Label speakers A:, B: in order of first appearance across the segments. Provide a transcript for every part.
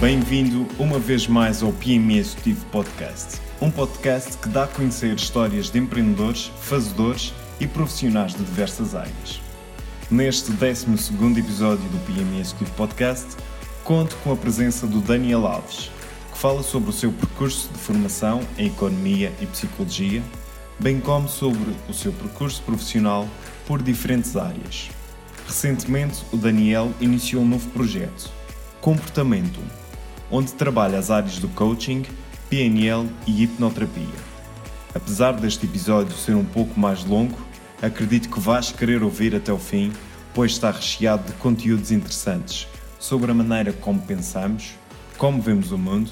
A: Bem-vindo uma vez mais ao PME Executivo Podcast, um podcast que dá a conhecer histórias de empreendedores, fazedores e profissionais de diversas áreas. Neste 12 episódio do PME Executivo Podcast, conto com a presença do Daniel Alves, que fala sobre o seu percurso de formação em Economia e Psicologia, bem como sobre o seu percurso profissional por diferentes áreas. Recentemente, o Daniel iniciou um novo projeto, Comportamento, onde trabalha as áreas do coaching, PNL e hipnoterapia. Apesar deste episódio ser um pouco mais longo, acredito que vais querer ouvir até o fim, pois está recheado de conteúdos interessantes sobre a maneira como pensamos, como vemos o mundo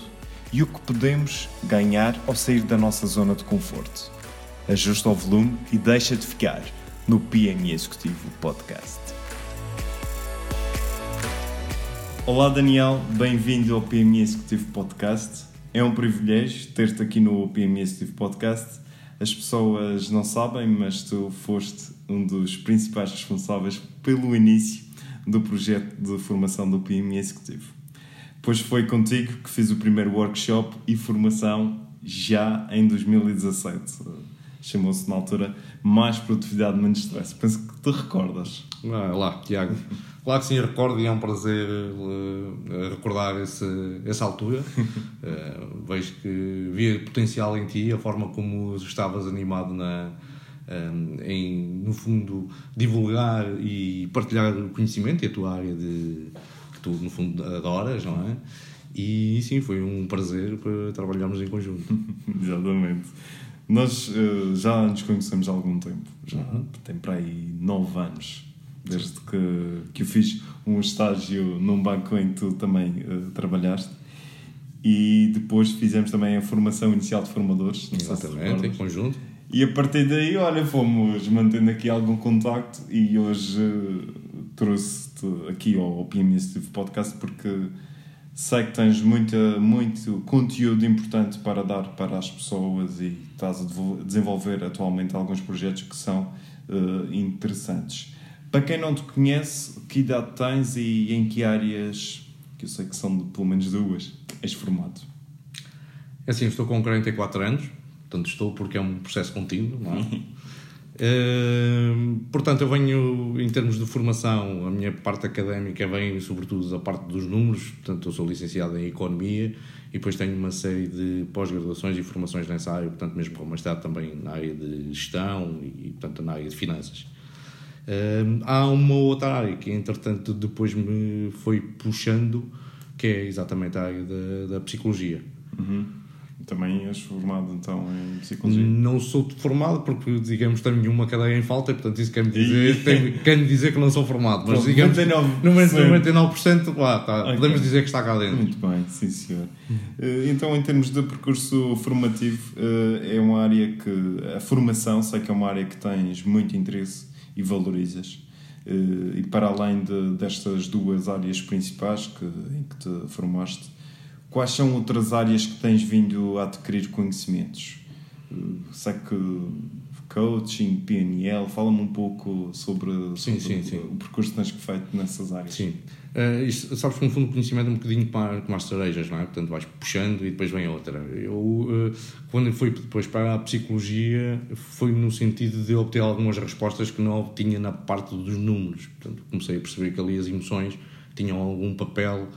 A: e o que podemos ganhar ao sair da nossa zona de conforto. Ajusta o volume e deixa de ficar no PME Executivo Podcast. Olá Daniel, bem-vindo ao PME Executivo Podcast. É um privilégio ter-te aqui no PME Executivo Podcast. As pessoas não sabem, mas tu foste um dos principais responsáveis pelo início do projeto de formação do PME Executivo. Pois foi contigo que fiz o primeiro workshop e formação já em 2017. Chamou-se na altura Mais Produtividade, Menos Stress. Penso que te recordas.
B: Ah, lá, Tiago. Claro que sim, recordo e é um prazer uh, recordar esse, essa altura. uh, vejo que via potencial em ti, a forma como estavas animado na, um, em, no fundo, divulgar e partilhar o conhecimento e a tua área de, que tu, no fundo, adoras, não é? E sim, foi um prazer para trabalharmos em conjunto.
A: Exatamente. Nós uh, já nos conhecemos há algum tempo, já uhum. tem para aí nove anos desde que, que eu fiz um estágio num banco em que tu também uh, trabalhaste. E depois fizemos também a formação inicial de formadores.
B: Exatamente, em conjunto.
A: E a partir daí, olha, fomos mantendo aqui algum contacto e hoje uh, trouxe-te aqui ao, ao PME Podcast porque sei que tens muita, muito conteúdo importante para dar para as pessoas e estás a desenvolver atualmente alguns projetos que são uh, interessantes. Para quem não te conhece, que idade tens e em que áreas, que eu sei que são de, pelo menos duas, és formado?
B: É assim, estou com 44 anos, portanto estou porque é um processo contínuo, não é? uh, portanto, eu venho, em termos de formação, a minha parte académica vem sobretudo da parte dos números, portanto eu sou licenciado em Economia e depois tenho uma série de pós-graduações e formações nessa área, portanto mesmo com mestrado também na área de gestão e portanto na área de finanças há uma outra área que, entretanto, depois me foi puxando, que é exatamente a área da, da psicologia.
A: Uhum. Também és formado então em psicologia?
B: Não sou formado porque, digamos, tenho uma cadeia em falta e, portanto, isso quer-me dizer, tem, quer dizer que não sou formado. Mas, digamos, 99%. no 99% lá, tá, okay. podemos dizer que está cá dentro.
A: Muito bem, sim, senhor. Eh, então, em termos de percurso formativo, eh, é uma área que a formação, sei que é uma área que tens muito interesse e valorizas. Eh, e para além de, destas duas áreas principais que, em que te formaste, quais são outras áreas que tens vindo a adquirir conhecimentos? Eh, sei que coaching, PNL, fala-me um pouco sobre, sim, sobre sim, sim. o percurso que tens feito nessas áreas.
B: Sim. Uh, isto, sabes que no fundo o conhecimento é um bocadinho como, como as cerejas, não é? Portanto, vais puxando e depois vem outra. Eu, uh, quando fui depois para a psicologia, foi no sentido de obter algumas respostas que não obtinha na parte dos números. Portanto, comecei a perceber que ali as emoções tinham algum papel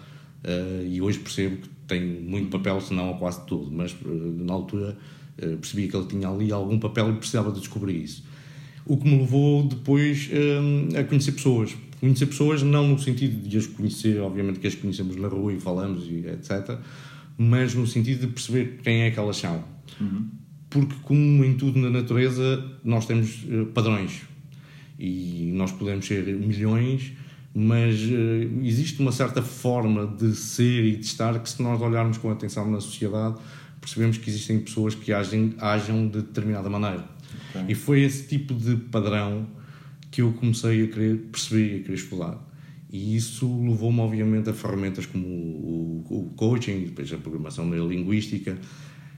B: uh, e hoje percebo que tem muito papel, se não quase todo, mas na altura percebi que ele tinha ali algum papel e precisava de descobrir isso. O que me levou depois a conhecer pessoas Conhecer pessoas, não no sentido de as conhecer, obviamente que as conhecemos na rua e falamos e etc., mas no sentido de perceber quem é que elas são. Uhum. Porque, como em tudo na natureza, nós temos uh, padrões e nós podemos ser milhões, mas uh, existe uma certa forma de ser e de estar que, se nós olharmos com atenção na sociedade, percebemos que existem pessoas que agem, agem de determinada maneira. Okay. E foi esse tipo de padrão que eu comecei a querer perceber e a querer explorar. E isso levou-me, obviamente, a ferramentas como o, o, o coaching, depois a programação neurolinguística.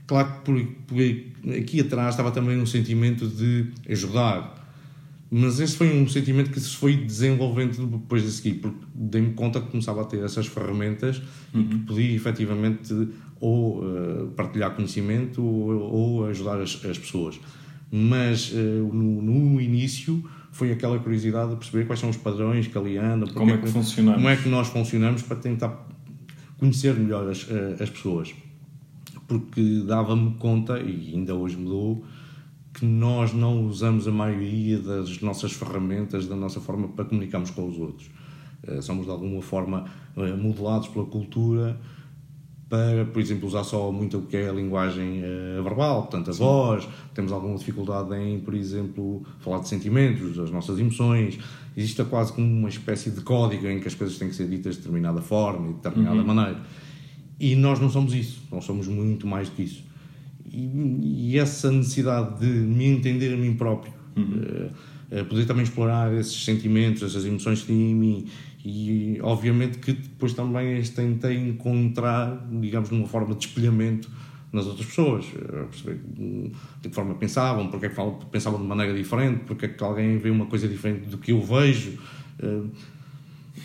B: Claro que por, por, aqui atrás estava também um sentimento de ajudar, Mas esse foi um sentimento que se foi desenvolvendo depois de seguir, porque dei-me conta que começava a ter essas ferramentas uhum. e que podia efetivamente ou uh, partilhar conhecimento ou, ou ajudar as, as, pessoas. Mas uh, no, no, início foi aquela curiosidade de perceber quais são os padrões que ali andam,
A: como é que, funcionamos.
B: como é que nós funcionamos para tentar conhecer melhor as, eh, as pessoas. Porque dava-me conta, e ainda hoje mudou, que nós não usamos a maioria das nossas ferramentas, da nossa forma para comunicarmos com os outros. Somos de alguma forma modelados pela cultura para, por exemplo, usar só muito o que é a linguagem uh, verbal, portanto, a Sim. voz. Temos alguma dificuldade em, por exemplo, falar de sentimentos, das nossas emoções. Existe quase como uma espécie de código em que as coisas têm que ser ditas de determinada forma e de determinada uhum. maneira. E nós não somos isso, nós somos muito mais do que isso e, e essa necessidade de me entender a mim próprio, uhum. uh, poder também explorar esses sentimentos, essas emoções que têm em mim e obviamente que depois também as tentei encontrar, digamos, numa forma de espelhamento nas outras pessoas, perceber de que forma pensavam, porque é que pensavam de maneira diferente, porque é que alguém vê uma coisa diferente do que eu vejo.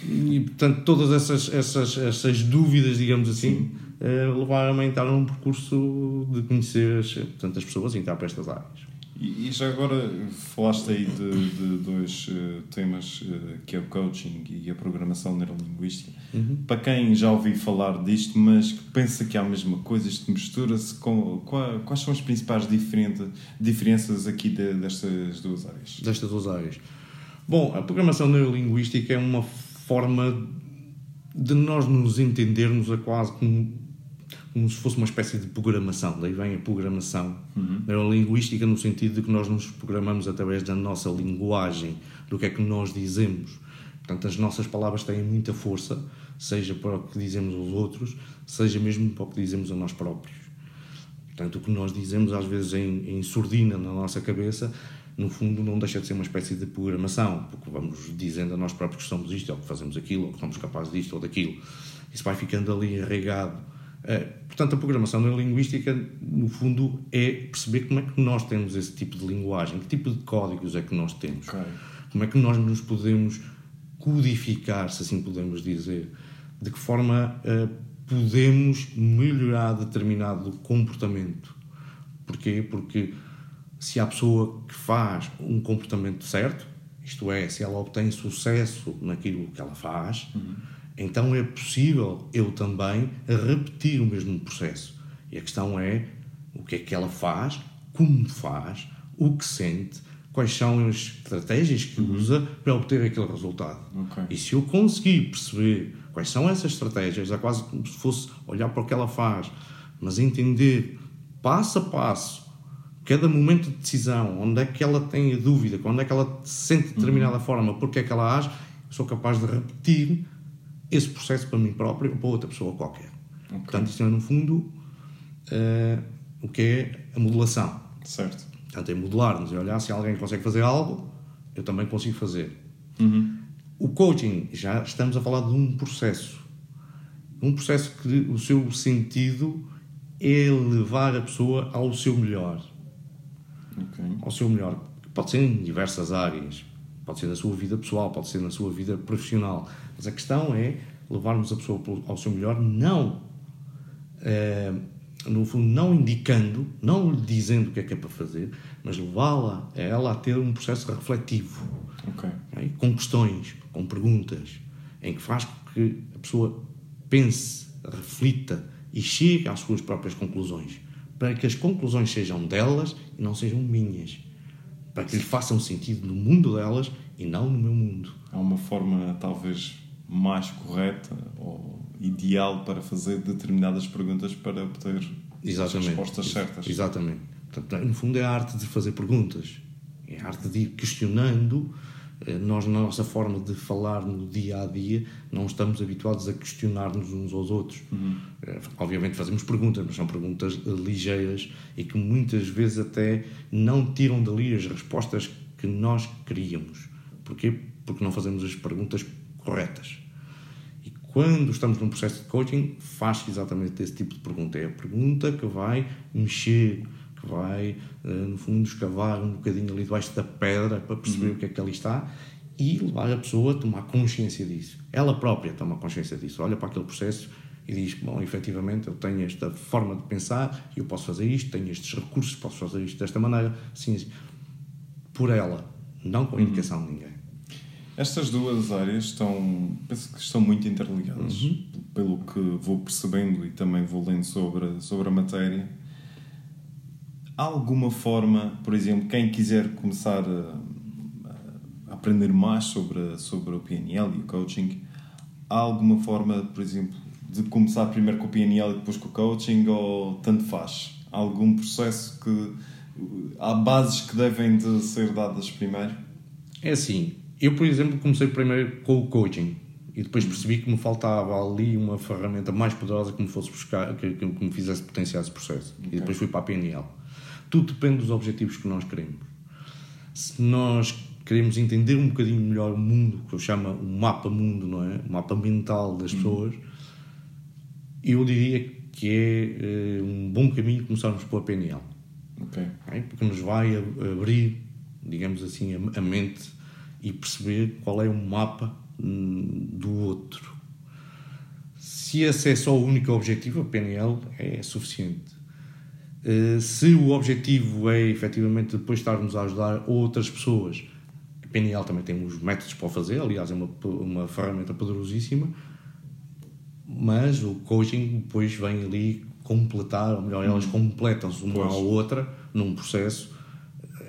B: E portanto, todas essas, essas, essas dúvidas, digamos assim, uh, levaram-me a entrar num percurso de conhecer tantas pessoas e entrar para estas áreas.
A: E, e já agora falaste aí de, de dois uh, temas, uh, que é o coaching e a programação neurolinguística. Uhum. Para quem já ouviu falar disto, mas que pensa que há a mesma coisa, isto mistura-se, com, qual, quais são as principais diferenças aqui de, destas duas áreas?
B: Destas duas áreas. Bom, a programação neurolinguística é uma forma de nós nos entendermos a quase como como se fosse uma espécie de programação. Daí vem a programação uhum. neurolinguística, no sentido de que nós nos programamos através da nossa linguagem, do que é que nós dizemos. Portanto, as nossas palavras têm muita força, seja para o que dizemos aos outros, seja mesmo para o que dizemos a nós próprios. Portanto, o que nós dizemos às vezes em, em surdina na nossa cabeça, no fundo não deixa de ser uma espécie de programação, porque vamos dizendo a nós próprios que somos isto, ou que fazemos aquilo, ou que somos capazes disto ou daquilo. Isso vai ficando ali enraigado eh, portanto, a programação neurolinguística, no fundo, é perceber como é que nós temos esse tipo de linguagem, que tipo de códigos é que nós temos, okay. como é que nós nos podemos codificar, se assim podemos dizer, de que forma uh, podemos melhorar determinado comportamento. Porquê? Porque se há pessoa que faz um comportamento certo, isto é, se ela obtém sucesso naquilo que ela faz, uhum então é possível eu também repetir o mesmo processo. E a questão é o que é que ela faz, como faz, o que sente, quais são as estratégias que uhum. usa para obter aquele resultado. Okay. E se eu conseguir perceber quais são essas estratégias, é quase como se fosse olhar para o que ela faz, mas entender passo a passo cada momento de decisão, onde é que ela tem a dúvida, onde é que ela se sente de determinada uhum. forma, porque é que ela age, sou capaz de repetir esse processo para mim próprio ou para outra pessoa qualquer. Okay. Portanto, isto é, no fundo, uh, o que é a modelação.
A: Certo.
B: Portanto, é modelar-nos e olhar se alguém consegue fazer algo, eu também consigo fazer. Uhum. O coaching, já estamos a falar de um processo. Um processo que o seu sentido é levar a pessoa ao seu melhor. Okay. Ao seu melhor. Pode ser em diversas áreas. Pode ser na sua vida pessoal, pode ser na sua vida profissional. Mas a questão é levarmos a pessoa ao seu melhor, não, é, no fundo, não indicando, não lhe dizendo o que é que é para fazer, mas levá-la a ela a ter um processo refletivo. Okay. Okay? Com questões, com perguntas, em que faz com que a pessoa pense, reflita e chegue às suas próprias conclusões. Para que as conclusões sejam delas e não sejam minhas para que lhe façam sentido no mundo delas e não no meu mundo.
A: É uma forma talvez mais correta ou ideal para fazer determinadas perguntas para obter Exatamente. as respostas certas.
B: Exatamente. Portanto, no fundo é a arte de fazer perguntas. É a arte de ir questionando nós, na nossa forma de falar no dia a dia, não estamos habituados a questionar-nos uns aos outros. Uhum. Eh, obviamente, fazemos perguntas, mas são perguntas ligeiras e que muitas vezes até não tiram dali as respostas que nós queríamos. Porquê? Porque não fazemos as perguntas corretas. E quando estamos num processo de coaching, faz exatamente esse tipo de pergunta. É a pergunta que vai mexer, que vai, uh, no fundo, escavar um bocadinho ali debaixo da pedra para perceber uhum. o que é que ali está e levar a pessoa a tomar consciência disso. Ela própria toma consciência disso. Olha para aquele processo e diz: Bom, efetivamente, eu tenho esta forma de pensar, eu posso fazer isto, tenho estes recursos, posso fazer isto desta maneira. Sim, assim. por ela, não com a indicação de ninguém.
A: Estas duas áreas estão, penso que estão muito interligadas, uhum. pelo que vou percebendo e também vou lendo sobre, sobre a matéria. Há alguma forma, por exemplo, quem quiser começar a, a aprender mais sobre, sobre o PNL e o coaching, há alguma forma, por exemplo, de começar primeiro com o PNL e depois com o coaching ou tanto faz? Há algum processo que há bases que devem de ser dadas primeiro?
B: É assim, eu, por exemplo, comecei primeiro com o coaching e depois percebi que me faltava ali uma ferramenta mais poderosa que me fosse buscar, que, que me fizesse potenciar esse processo. Okay. E depois fui para a PNL. Tudo depende dos objetivos que nós queremos. Se nós queremos entender um bocadinho melhor o mundo, que eu chamo o mapa mundo, não é? O mapa mental das uhum. pessoas, eu diria que é uh, um bom caminho começarmos pela PNL.
A: Okay.
B: É? Porque nos vai abrir, digamos assim, a, a mente e perceber qual é o mapa hum, do outro. Se esse é só o único objetivo, a PNL é suficiente. Uh, se o objetivo é efetivamente depois estarmos a ajudar outras pessoas, a PNL também tem uns métodos para o fazer, aliás, é uma, uma ferramenta poderosíssima, mas o coaching depois vem ali completar, ou melhor, elas hum. completam-se uma à outra num processo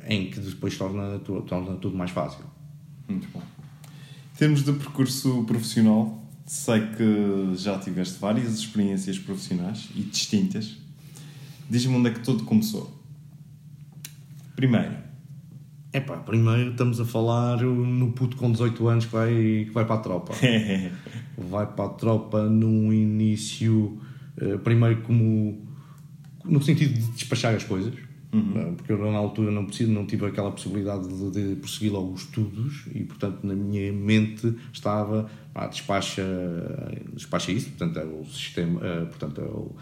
B: em que depois torna, torna tudo mais fácil.
A: Muito bom. Em termos de percurso profissional, sei que já tiveste várias experiências profissionais e distintas. Diz-me onde é que tudo começou. Primeiro.
B: Epá, primeiro estamos a falar no puto com 18 anos que vai, que vai para a tropa. vai para a tropa num início, eh, primeiro como no sentido de despachar as coisas Uhum. Porque eu na altura não, preciso, não tive aquela possibilidade de, de prosseguir logo os estudos e, portanto, na minha mente estava, pá, despacha, despacha isso, portanto, é o sistema, é, portanto, é o,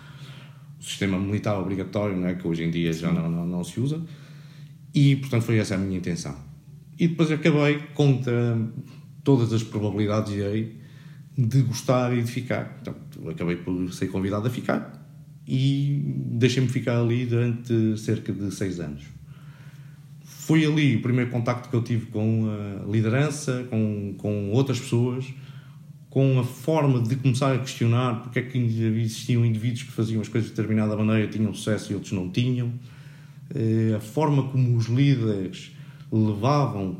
B: sistema militar obrigatório, não é? que hoje em dia já não, não, não, se usa, e, portanto, foi essa a minha intenção. E depois acabei, contra todas as probabilidades de gostar e de ficar. Portanto, acabei por ser convidado a ficar e deixei-me ficar ali durante cerca de seis anos. Foi ali o primeiro contacto que eu tive com a liderança, com, com outras pessoas, com a forma de começar a questionar porque é que existiam indivíduos que faziam as coisas de determinada maneira, tinham sucesso e outros não tinham, eh, a forma como os líderes levavam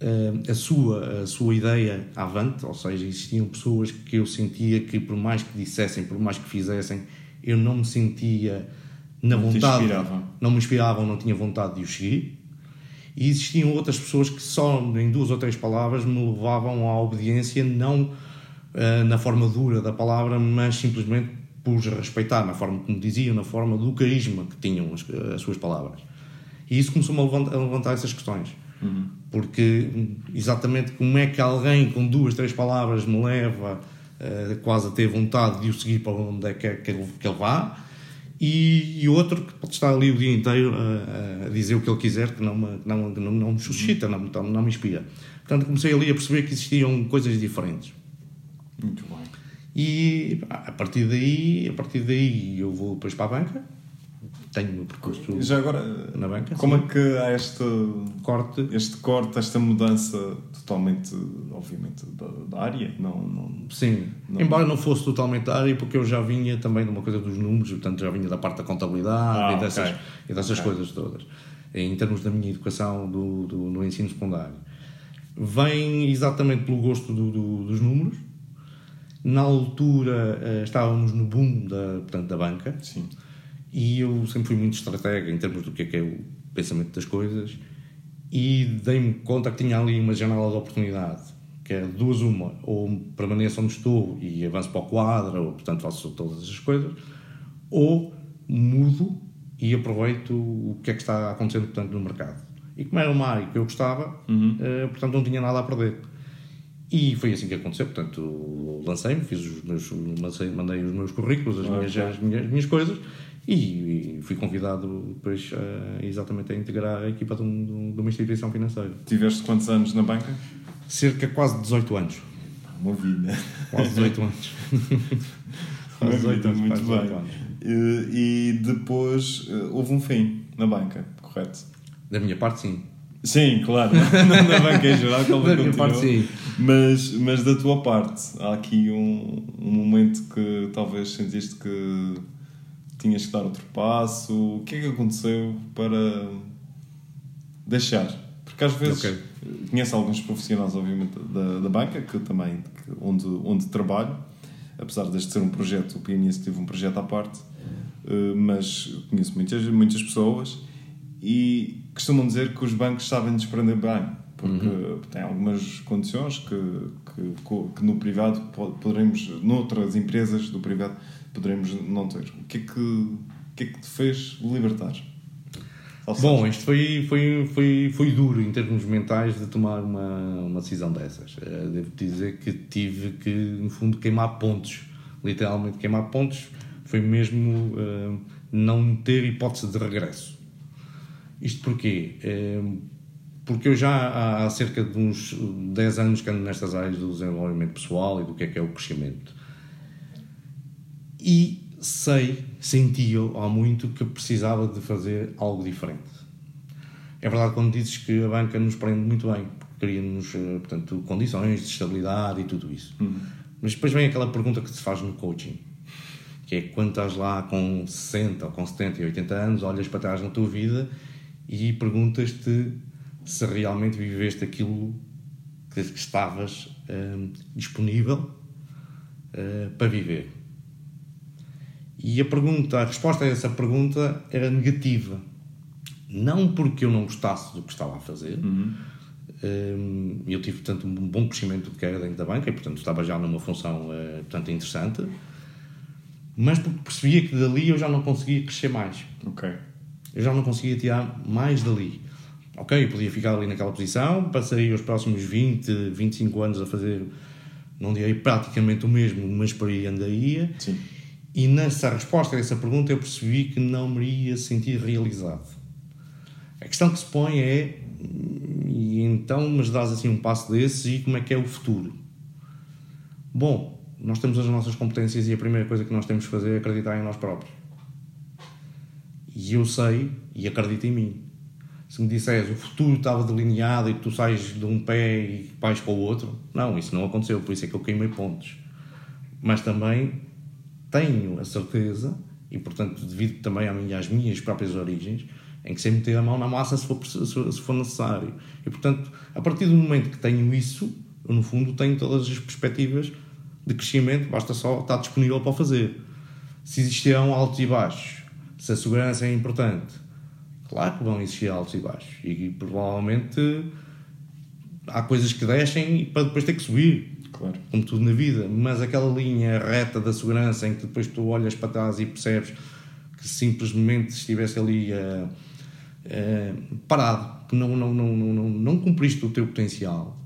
B: eh, a sua, a sua ideia avante, ou seja, existiam pessoas que eu sentia que por mais que dissessem, por mais que fizessem, eu não me sentia na vontade, não me inspiravam, não tinha vontade de os seguir. E existiam outras pessoas que só em duas ou três palavras me levavam à obediência, não uh, na forma dura da palavra, mas simplesmente por respeitar, na forma como diziam, na forma do carisma que tinham as, as suas palavras. E isso começou-me a levantar, a levantar essas questões.
A: Uhum.
B: Porque exatamente como é que alguém com duas, três palavras me leva uh, quase a ter vontade de o seguir para onde é que, é que, ele, que ele vá, e, e, outro que pode estar ali o dia inteiro a, a dizer o que ele quiser, que não me, não, não, não me suscita, não, não, não me inspira. Portanto, comecei ali a perceber que existiam coisas diferentes.
A: Muito bem.
B: E a partir daí, a partir daí eu vou depois para a banca tenho o meu percurso
A: Já agora,
B: na banca.
A: Como sim. é que há este corte, este corte, esta mudança totalmente, obviamente, da, da área? Não, não,
B: sim, não... embora não fosse totalmente da área, porque eu já vinha também de uma coisa dos números, portanto já vinha da parte da contabilidade ah, e dessas, okay. e dessas okay. coisas todas, em termos da minha educação do, do, no ensino secundário. Vem exatamente pelo gosto do, do, dos números. Na altura eh, estávamos no boom da, portanto, da banca.
A: Sim
B: e eu sempre fui muito estratega em termos do que é, que é o pensamento das coisas e dei-me conta que tinha ali uma janela de oportunidade que é duas uma, ou permaneço onde estou e avanço para o quadro, ou portanto faço todas essas coisas, ou mudo e aproveito o que é que está acontecendo portanto, no mercado. E como era uma área que eu gostava,
A: uhum.
B: uh, portanto não tinha nada a perder. E foi assim que aconteceu, portanto lancei-me, fiz os meus, mandei os meus currículos, as, minhas, as minhas, as minhas coisas, E, e fui convidado depois a, exatamente a integrar a equipa de, um, de uma instituição financeira.
A: Tiveste quantos anos na banca?
B: Cerca de quase 18 anos.
A: Uma vida.
B: Quase 18 anos.
A: quase 18 anos, muito bem. Anos. E, e depois eh, houve um fim na banca, correto?
B: Da minha parte, sim.
A: Sim, claro. na banca em geral,
B: da minha parte, sim.
A: Mas, mas da tua parte, há aqui um, um momento que talvez sentiste que tinhas que dar outro passo? O que é que aconteceu para deixar? Porque às vezes okay. conheço alguns profissionais, obviamente, da, da banca, que também, que, onde, onde trabalho, apesar deste ser um projeto, o PNS teve um projeto à parte, eh, mas conheço muitas, muitas pessoas e costumam dizer que os bancos sabem desprender bem, porque uhum. têm algumas condições que, que, que no privado poderemos, noutras empresas do privado, poderemos não ter. O que é que, o que, é que te fez libertar?
B: Bom, isto foi, foi, foi, foi duro em termos mentais de tomar uma, uma decisão dessas. Eh, devo dizer que tive que, no fundo, queimar pontos. Literalmente queimar pontos foi mesmo uh, não ter hipótese de regresso. Isto porquê? Uh, porque eu já há cerca de uns 10 anos que ando nestas áreas do desenvolvimento pessoal e do que é que é o crescimento e sei, sentia há muito que precisava de fazer algo diferente. É verdade quando dizes que a banca nos prende muito bem, cria-nos, eh, portanto, condições de estabilidade e tudo isso. Uhum. Mas depois vem aquela pergunta que se faz no coaching, que é quando estás lá com 60 ou com 70 e 80 anos, olhas para trás na tua vida e perguntas-te se realmente viveste aquilo que estavas um, disponível uh, para viver. E a pergunta, a resposta a essa pergunta era negativa. Não porque eu não gostasse do que estava a fazer. Uhum. Um, eu tive, portanto, um bom crescimento de carreira dentro da banca e, portanto, estava já numa função, uh, portanto, interessante. Mas porque percebia que dali eu já não conseguia crescer mais.
A: Ok.
B: Eu já não conseguia tirar mais dali. Ok, eu podia ficar ali naquela posição, passaria os próximos 20, 25 anos a fazer, não direi praticamente o mesmo, mas por aí andaria.
A: Sim
B: e nessa resposta a essa pergunta eu percebi que não me ia sentir realizado. A questão que se põe é, e então mas dás assim um passo desses e como é que é o futuro? Bom, nós temos as nossas competências e a primeira coisa que nós temos que fazer é acreditar em nós próprios. E eu sei e acredito em mim. Se me disseres o futuro estava delineado e tu sais de um pé e vais para o outro, não, isso não aconteceu, por isso é que eu queimei pontos. Mas também tenho a certeza, e portanto devido também às minhas próprias origens, em que sei meter a mão na massa se for, se for necessário. E portanto, a partir do momento que tenho isso, eu no fundo tenho todas as perspectivas de crescimento, basta só estar disponível para fazer. Se existirão altos e baixos, se a segurança é importante, claro que vão existir altos e baixos. E, e provavelmente há coisas que descem para depois ter que subir.
A: Claro.
B: Como tudo na vida. Mas aquela linha reta da segurança em que depois tu olhas para trás e percebes que simplesmente estivesse ali uh, uh, parado, que não, não, não, não, não cumpriste o teu potencial.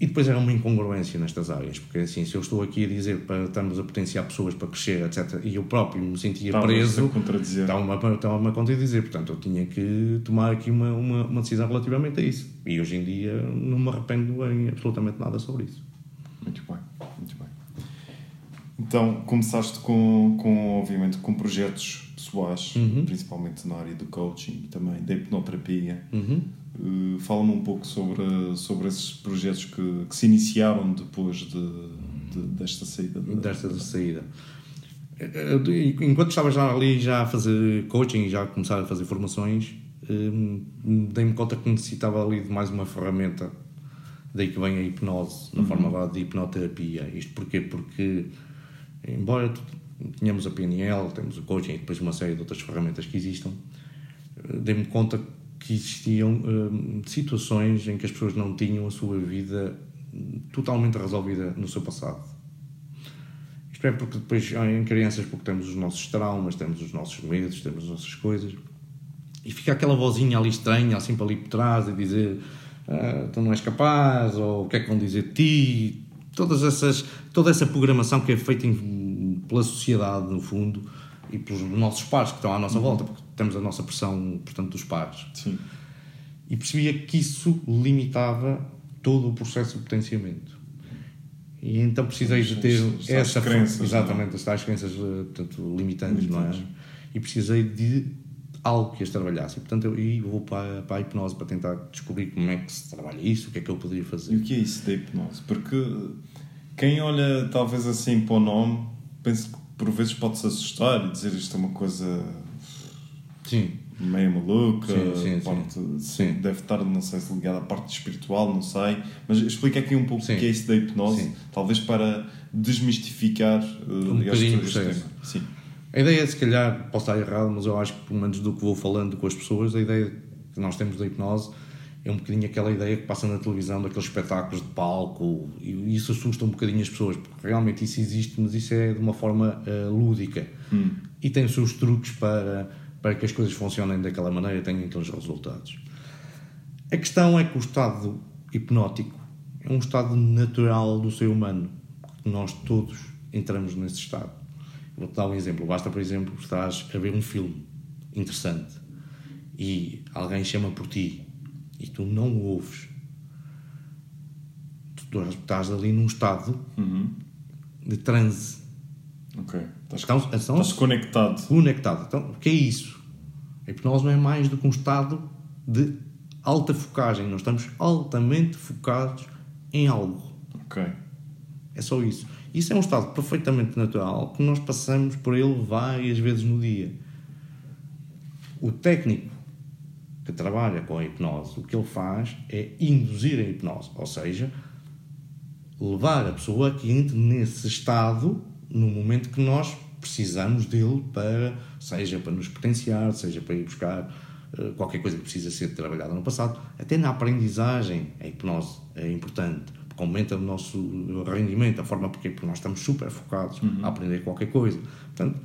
B: E depois era uma incongruência nestas áreas, porque assim, se eu estou aqui a dizer para estarmos a potenciar pessoas para crescer, etc., e eu próprio me sentia estava preso, estava-me estava a contradizer. Portanto, eu tinha que tomar aqui uma, uma, uma decisão relativamente a isso. E hoje em dia não me arrependo em absolutamente nada sobre isso.
A: Muito bem, muito bem. Então, começaste com, com obviamente, com projetos pessoais, uhum. principalmente na área do coaching e também da hipnoterapia.
B: Uhum.
A: Uh, Fala-me um pouco sobre, sobre esses projetos que, que se iniciaram depois de, de desta saída. De,
B: desta de saída. Enquanto estava já ali já a fazer coaching e já a começar a fazer formações, um, dei-me conta que necessitava ali de mais uma ferramenta Daí que vem a hipnose, na uhum. forma de hipnoterapia. Isto porquê? Porque, embora tenhamos a PNL, temos o coaching e depois uma série de outras ferramentas que existam, eh, dei-me conta que existiam hum, situações em que as pessoas não tinham a sua vida totalmente resolvida no seu passado. Isto é porque depois, em crianças, porque temos os nossos traumas, temos os nossos medos, temos as nossas coisas, e fica aquela vozinha ali estranha, assim para ali por trás, a dizer uh, tu não és capaz, ou o que é que vão dizer de ti, todas essas, toda essa programação que é feita em, pela sociedade, no fundo, e pelos nossos pares que estão à nossa volta, porque temos a nossa pressão, portanto, dos pares.
A: Sim.
B: E percebia que isso limitava todo o processo de potenciamento. E então precisei de ter
A: As
B: essa
A: crenças,
B: exatamente, as tais crenças eh, portanto, limitantes, não é?
A: Limitantes.
B: E precisei de algo que as trabalhasse. E, portanto, eu e vou para, para a hipnose para tentar descobrir como é que se trabalha isso, o que é que eu poderia
A: E
B: fazer.
A: o que é isso da hipnose? Porque quem olha talvez assim para o nome, pensa que por vezes pode-se assustar e dizer isto é uma coisa
B: Sim,
A: meio maluca,
B: Sim, sim,
A: parte,
B: Sim.
A: deve estar, não sei se ligada à parte espiritual, não sei, mas explica aqui um pouco o que é isso da hipnose, talvez para desmistificar uh,
B: Um
A: este, este tema. Sim.
B: A ideia, se calhar, posso estar errado, mas eu acho que, pelo menos do que vou falando com as pessoas, a ideia que nós temos da hipnose é um bocadinho aquela ideia que passa na televisão, daqueles espetáculos de palco, e isso assusta um bocadinho as pessoas, porque realmente isso existe, mas isso é de uma forma eh, lúdica. E tem os seus truques para, para que as coisas funcionem daquela maneira e tenham aqueles resultados. A questão é que o estado hipnótico é um estado natural do ser humano. Nós todos entramos nesse estado. Vou-te dar um exemplo. Basta, por exemplo, estás a ver um filme interessante e alguém chama por ti e tu não o ouves. Tu estás ali num estado
A: Uhum.
B: de transe.
A: Ok. Estás,
B: Então, então,
A: estás conectado.
B: conectado. Então, o que é isso? A hipnose não é mais do que um estado de alta focagem. Nós estamos altamente focados em algo.
A: Ok.
B: É só isso. Isso é um estado perfeitamente natural que nós passamos por ele várias vezes no dia. O técnico que trabalha com a hipnose, o que ele faz é induzir a hipnose, ou seja, levar a pessoa que entre nesse estado no momento que nós precisamos dele para, seja para nos potenciar, seja para ir buscar eh, qualquer coisa que precisa ser trabalhada no passado, até na aprendizagem a hipnose é importante, aumenta o nosso rendimento, a forma porque, porque nós estamos super focados a aprender qualquer coisa. Portanto,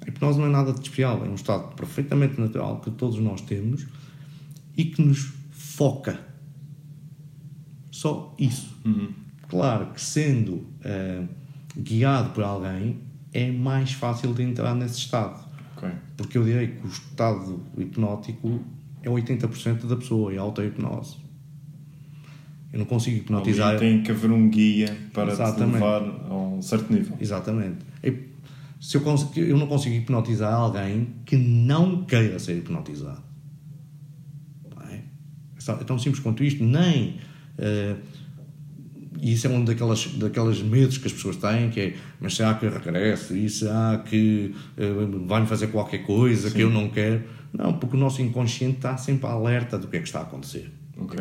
B: a hipnose não é nada de especial, é um estado perfeitamente natural que todos nós temos e que nos foca. Só isso. Claro que sendo eh, guiado por alguém é mais fácil de entrar nesse estado.
A: Ok.
B: Porque eu direi que o estado hipnótico é 80% da pessoa, é auto-hipnose. Eu não consigo hipnotizar.
A: Tem que haver um guia para te
B: Exatamente.
A: levar a um certo nível.
B: Exatamente. Se eu, cons- eu não consigo hipnotizar alguém que não queira ser hipnotizado. É? É É tão simples quanto isto. Nem. e isso é um daquelas, daquelas medos que as pessoas têm, que é, mas será que eu regresso? E será que eh, vai-me fazer qualquer coisa que eu não quero? Não, porque o nosso inconsciente está sempre alerta do que é que está a acontecer.
A: Ok.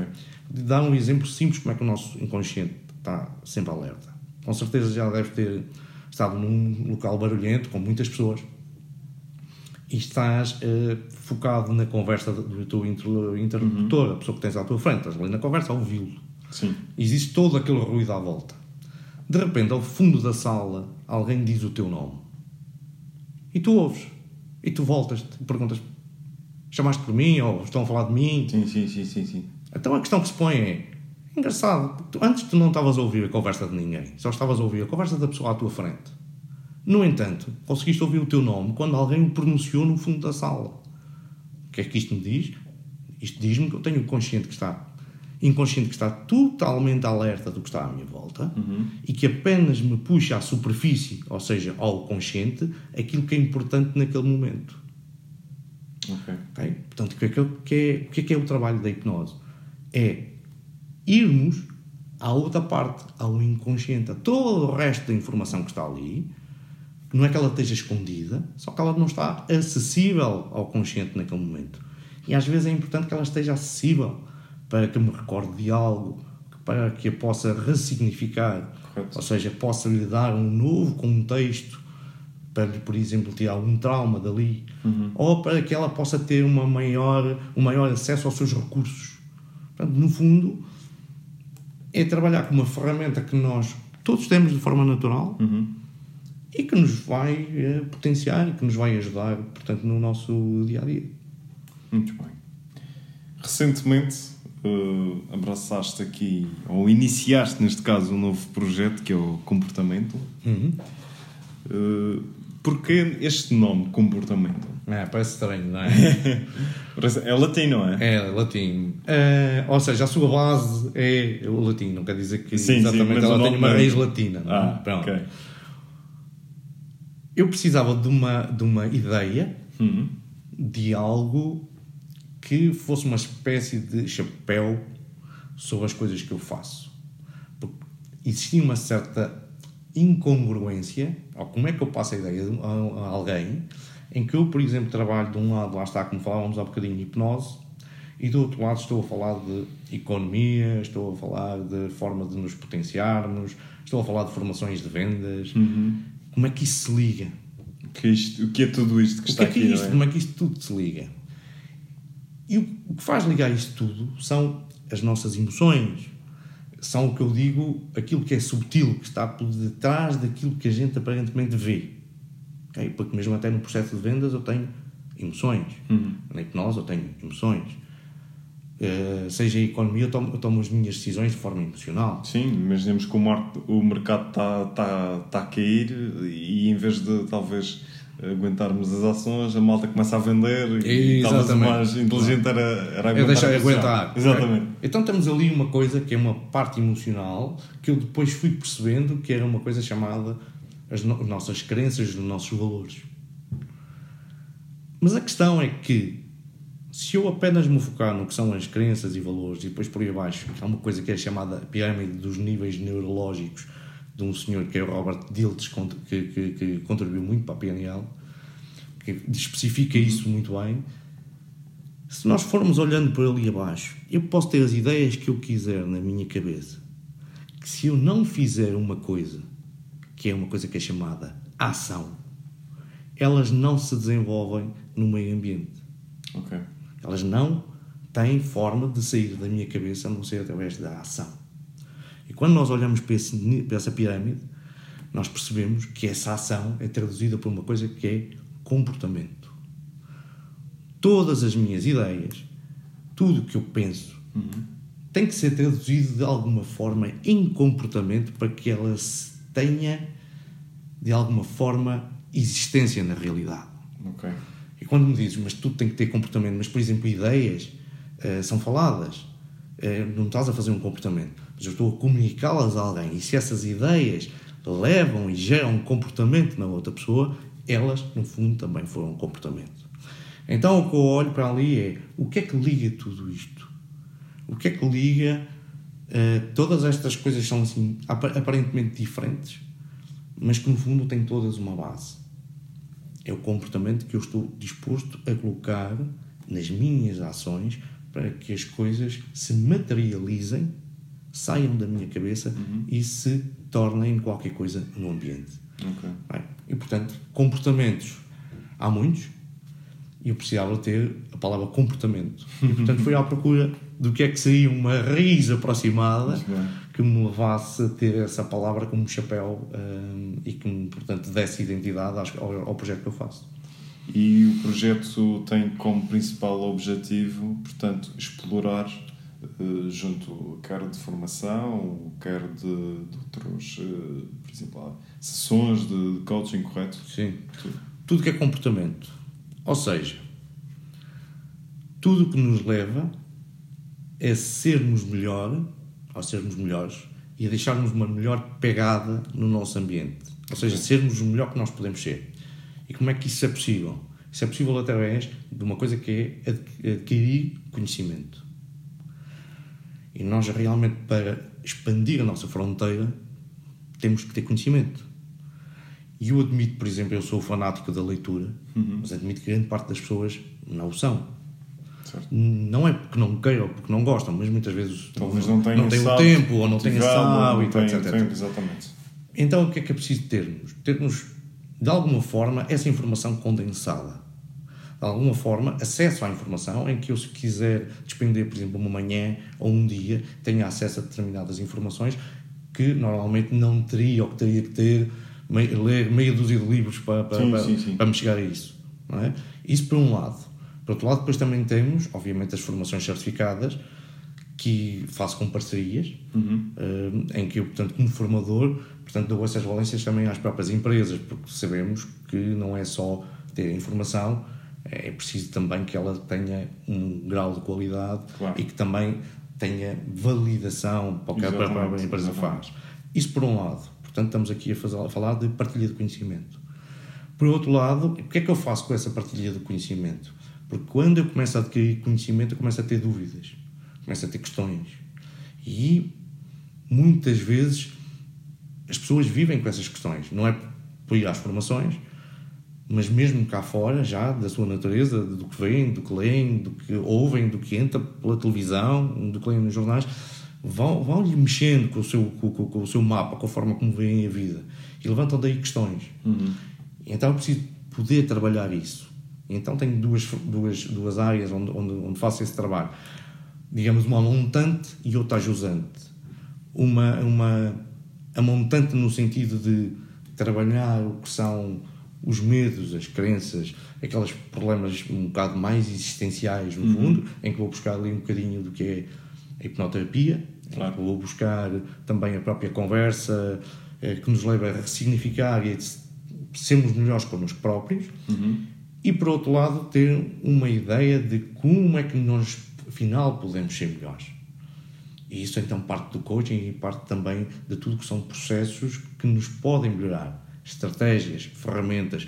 B: De dar um exemplo simples como é que o nosso inconsciente está sempre alerta. Com certeza já deve ter estado num local barulhento com muitas pessoas e estás eh, focado na conversa do teu inter- interlocutor, a pessoa que tens à tua frente, estás ali na conversa a ouvi-lo.
A: Sim.
B: Existe todo aquele ruído à volta. De repente, ao fundo da sala, alguém diz o teu nome. E tu ouves. E tu voltas, te perguntas: chamaste por mim? Ou estão a falar de mim?
A: Sim, sim, sim, sim, sim.
B: Então a questão que se põe é: engraçado, tu- antes tu não estavas a ouvir a conversa de ninguém, só estavas a ouvir a conversa da pessoa à tua frente. No entanto, conseguiste ouvir o teu nome quando alguém o pronunciou no fundo da sala. O que é que isto me diz? Isto diz-me que eu tenho o consciente que está inconsciente que está totalmente alerta do que está à minha volta e que apenas me puxa à superfície, ou seja, ao consciente, aquilo que é importante naquele momento.
A: Ok.
B: Ok? Portanto, o que, é que é, o que é que é o trabalho da hipnose? É irmos à outra parte, ao inconsciente, a todo o resto da informação que está ali, não é que ela esteja escondida, só que ela não está acessível ao consciente naquele momento. E às vezes é importante que ela esteja acessível para que me recorde de algo, para que a possa ressignificar,
A: Correto.
B: ou seja, possa lhe dar um novo contexto para lhe, por exemplo, tirar um trauma dali, ou para que ela possa ter uma maior, um maior acesso aos seus recursos. Portanto, no fundo, é trabalhar com uma ferramenta que nós todos temos de forma natural e que nos vai eh, potenciar e que nos vai ajudar, portanto, no nosso dia a dia.
A: Muito bem. Recentemente eh, abraçaste aqui, ou iniciaste neste caso, um novo projeto que é o Comportamento.
B: Uhum.
A: Eh, Porquê este nome, comportamento?
B: É, parece estranho, não é?
A: é latim, não é?
B: É, latim. É, ou seja, a sua base é o latim, não quer dizer que
A: Sim, sim,
B: exatamente
A: o
B: ela tenha uma
A: é-
B: raiz latina. é?
A: Ah,
B: Pronto.
A: ok.
B: Eu precisava de uma, de uma ideia
A: Uhum.
B: de algo que fosse uma espécie de chapéu sobre as coisas que eu faço. Porque existia uma certa incongruência, ou como é que eu passo a ideia a, a alguém, em que eu, por exemplo, trabalho de um lado, lá está, como falávamos há bocadinho, de hipnose, e do outro lado estou a falar de economia, estou a falar de forma de nos potenciarmos, estou a falar de formações de vendas. Como é que isso se liga?
A: Que isto- o que é tudo isto que
B: O
A: está
B: que é que
A: aqui?
B: é isto?
A: não
B: Como é que isto tudo se liga? E o o que faz ligar isto tudo são as nossas emoções. São o que eu digo, aquilo que é subtil, que está por detrás daquilo que a gente aparentemente vê. Ok? Porque mesmo até no processo de vendas eu tenho emoções. Na hipnose eu tenho emoções. Eh, seja em economia, eu tomo, eu tomo as minhas decisões de forma emocional.
A: Sim, imaginemos que o, mar- o mercado está tá, tá a cair e em vez de talvez aguentarmos as ações, a malta começa a vender e talvez o mais inteligente era, era
B: É
A: aguentar.
B: deixar
A: a posição.
B: aguentar.
A: Exatamente.
B: ok? Então temos ali uma coisa que é uma parte emocional que eu depois fui percebendo que era uma coisa chamada as no- nossas crenças, os nossos valores. Mas a questão é que se eu apenas me focar no que são as crenças e valores e depois por aí abaixo, há uma coisa que é chamada pirâmide dos níveis neurológicos de um senhor que é o Robert cont- que, que, que contribuiu muito para a PNL, que especifica isso muito bem. Se nós formos olhando por ali abaixo, eu posso ter as ideias que eu quiser na minha cabeça, que se eu não fizer uma coisa, que é uma coisa que é chamada ação, elas não se desenvolvem no meio ambiente.
A: Ok.
B: Elas não têm forma de sair da minha cabeça a não ser através da ação. E quando nós olhamos para, esse para essa pirâmide, nós percebemos que essa ação é traduzida por uma coisa que é comportamento. Todas as minhas ideias, tudo o que eu penso, tem que ser traduzido de alguma forma em comportamento para que ela se tenha, de alguma forma, existência na realidade.
A: Ok.
B: E quando me dizes, mas tudo tem que ter comportamento, mas por exemplo, ideias eh, são faladas, Eh, não estás a fazer um comportamento, mas eu estou a comunicá-las a alguém, e se essas ideias levam e geram um comportamento na outra pessoa, elas, no fundo, também foram um comportamento. Então o que eu olho para ali é o que é que liga tudo isto? O que é que liga eh, todas estas coisas são assim apa- aparentemente diferentes, mas que no fundo têm todas uma base é o comportamento que eu estou disposto a colocar nas minhas ações para que as coisas se materializem, saiam da minha cabeça e se tornem qualquer coisa no ambiente.
A: Ok.
B: Bem, e portanto, comportamentos há muitos e eu precisava ter a palavra comportamento. E portanto, fui à procura do que é que seria uma raiz aproximada que me levasse a ter essa palavra como chapéu hum, e que me, portanto, desse identidade ao, ao projeto que eu faço.
A: E o projeto tem como principal objetivo, portanto, explorar eh, junto quer de formação, quer de, de outros, eh, por exemplo, sessões de coaching, correto?
B: Sim.
A: Tudo.
B: Tudo que é comportamento. Ou seja, tudo que nos leva a sermos melhor, a sermos melhores e a deixarmos uma melhor pegada no nosso ambiente. Ou seja, sermos o melhor que nós podemos ser. E como é que isso é possível? Isso é possível através de uma coisa que é adqu- adquirir conhecimento. E nós realmente, para expandir a nossa fronteira, temos que ter conhecimento. E eu admito, por exemplo, eu sou fanático da leitura, mas admito que grande parte das pessoas não o são.
A: Certo.
B: Não é porque não queiram porque não gostam, mas muitas vezes
A: Talvez não tenham
B: têm o tempo ou não têm a
A: não têm
B: etc,
A: tempo, exatamente.
B: Então, o que é que é preciso termos? Termos, de alguma forma, essa informação condensada. De alguma forma, acesso à informação em que eu, se quiser despender, por exemplo, uma manhã ou um dia, tenha acesso a determinadas informações que normalmente não teria ou que teria que ter, ler meia dúzia de livros para, para,
A: Sim,
B: para,
A: sim, sim.
B: para me chegar a isso. Não é? Isso por um lado. Por outro lado, depois também temos, obviamente, as formações certificadas, que faço com parcerias,
A: Uhum.
B: eh, em que eu, portanto, como formador, portanto, dou essas valências também às próprias empresas, porque sabemos que não é só ter informação, é preciso também que ela tenha um grau de qualidade
A: Claro.
B: e que também tenha validação para o que a própria empresa
A: exatamente.
B: faz. Isso por um lado. Portanto, estamos aqui a, fazer, a falar de partilha de conhecimento. Por outro lado, o que é que eu faço com essa partilha de conhecimento? Porque quando eu começo a adquirir conhecimento, eu começo a ter dúvidas, começo a ter questões. E muitas vezes as pessoas vivem com essas questões. Não é por ir às formações, mas mesmo cá fora, já da sua natureza, do que veem, do que leem, do que ouvem, do que entra pela televisão, do que leem nos jornais, vão, vão mexendo com o, seu, com, com- com o seu mapa, com a forma como veem a vida. E levantam daí questões. Então eu preciso poder trabalhar isso. Então tenho duas, duas, duas áreas onde, onde, onde faço esse trabalho. Digamos, uma montante e outra jusante. Uma, uma, a montante no sentido de trabalhar o que são os medos, as crenças, aqueles problemas um bocado mais existenciais, no fundo, em que vou buscar ali um bocadinho do que é a hipnoterapia,
A: Claro.
B: vou buscar também a própria conversa eh, que nos leva a ressignificar e a sermos melhores connosco próprios. E por outro lado, ter uma ideia de como é que nós, afinal, podemos ser melhores. E isso então parte do coaching e parte também de tudo que são processos que nos podem melhorar. Estratégias, ferramentas,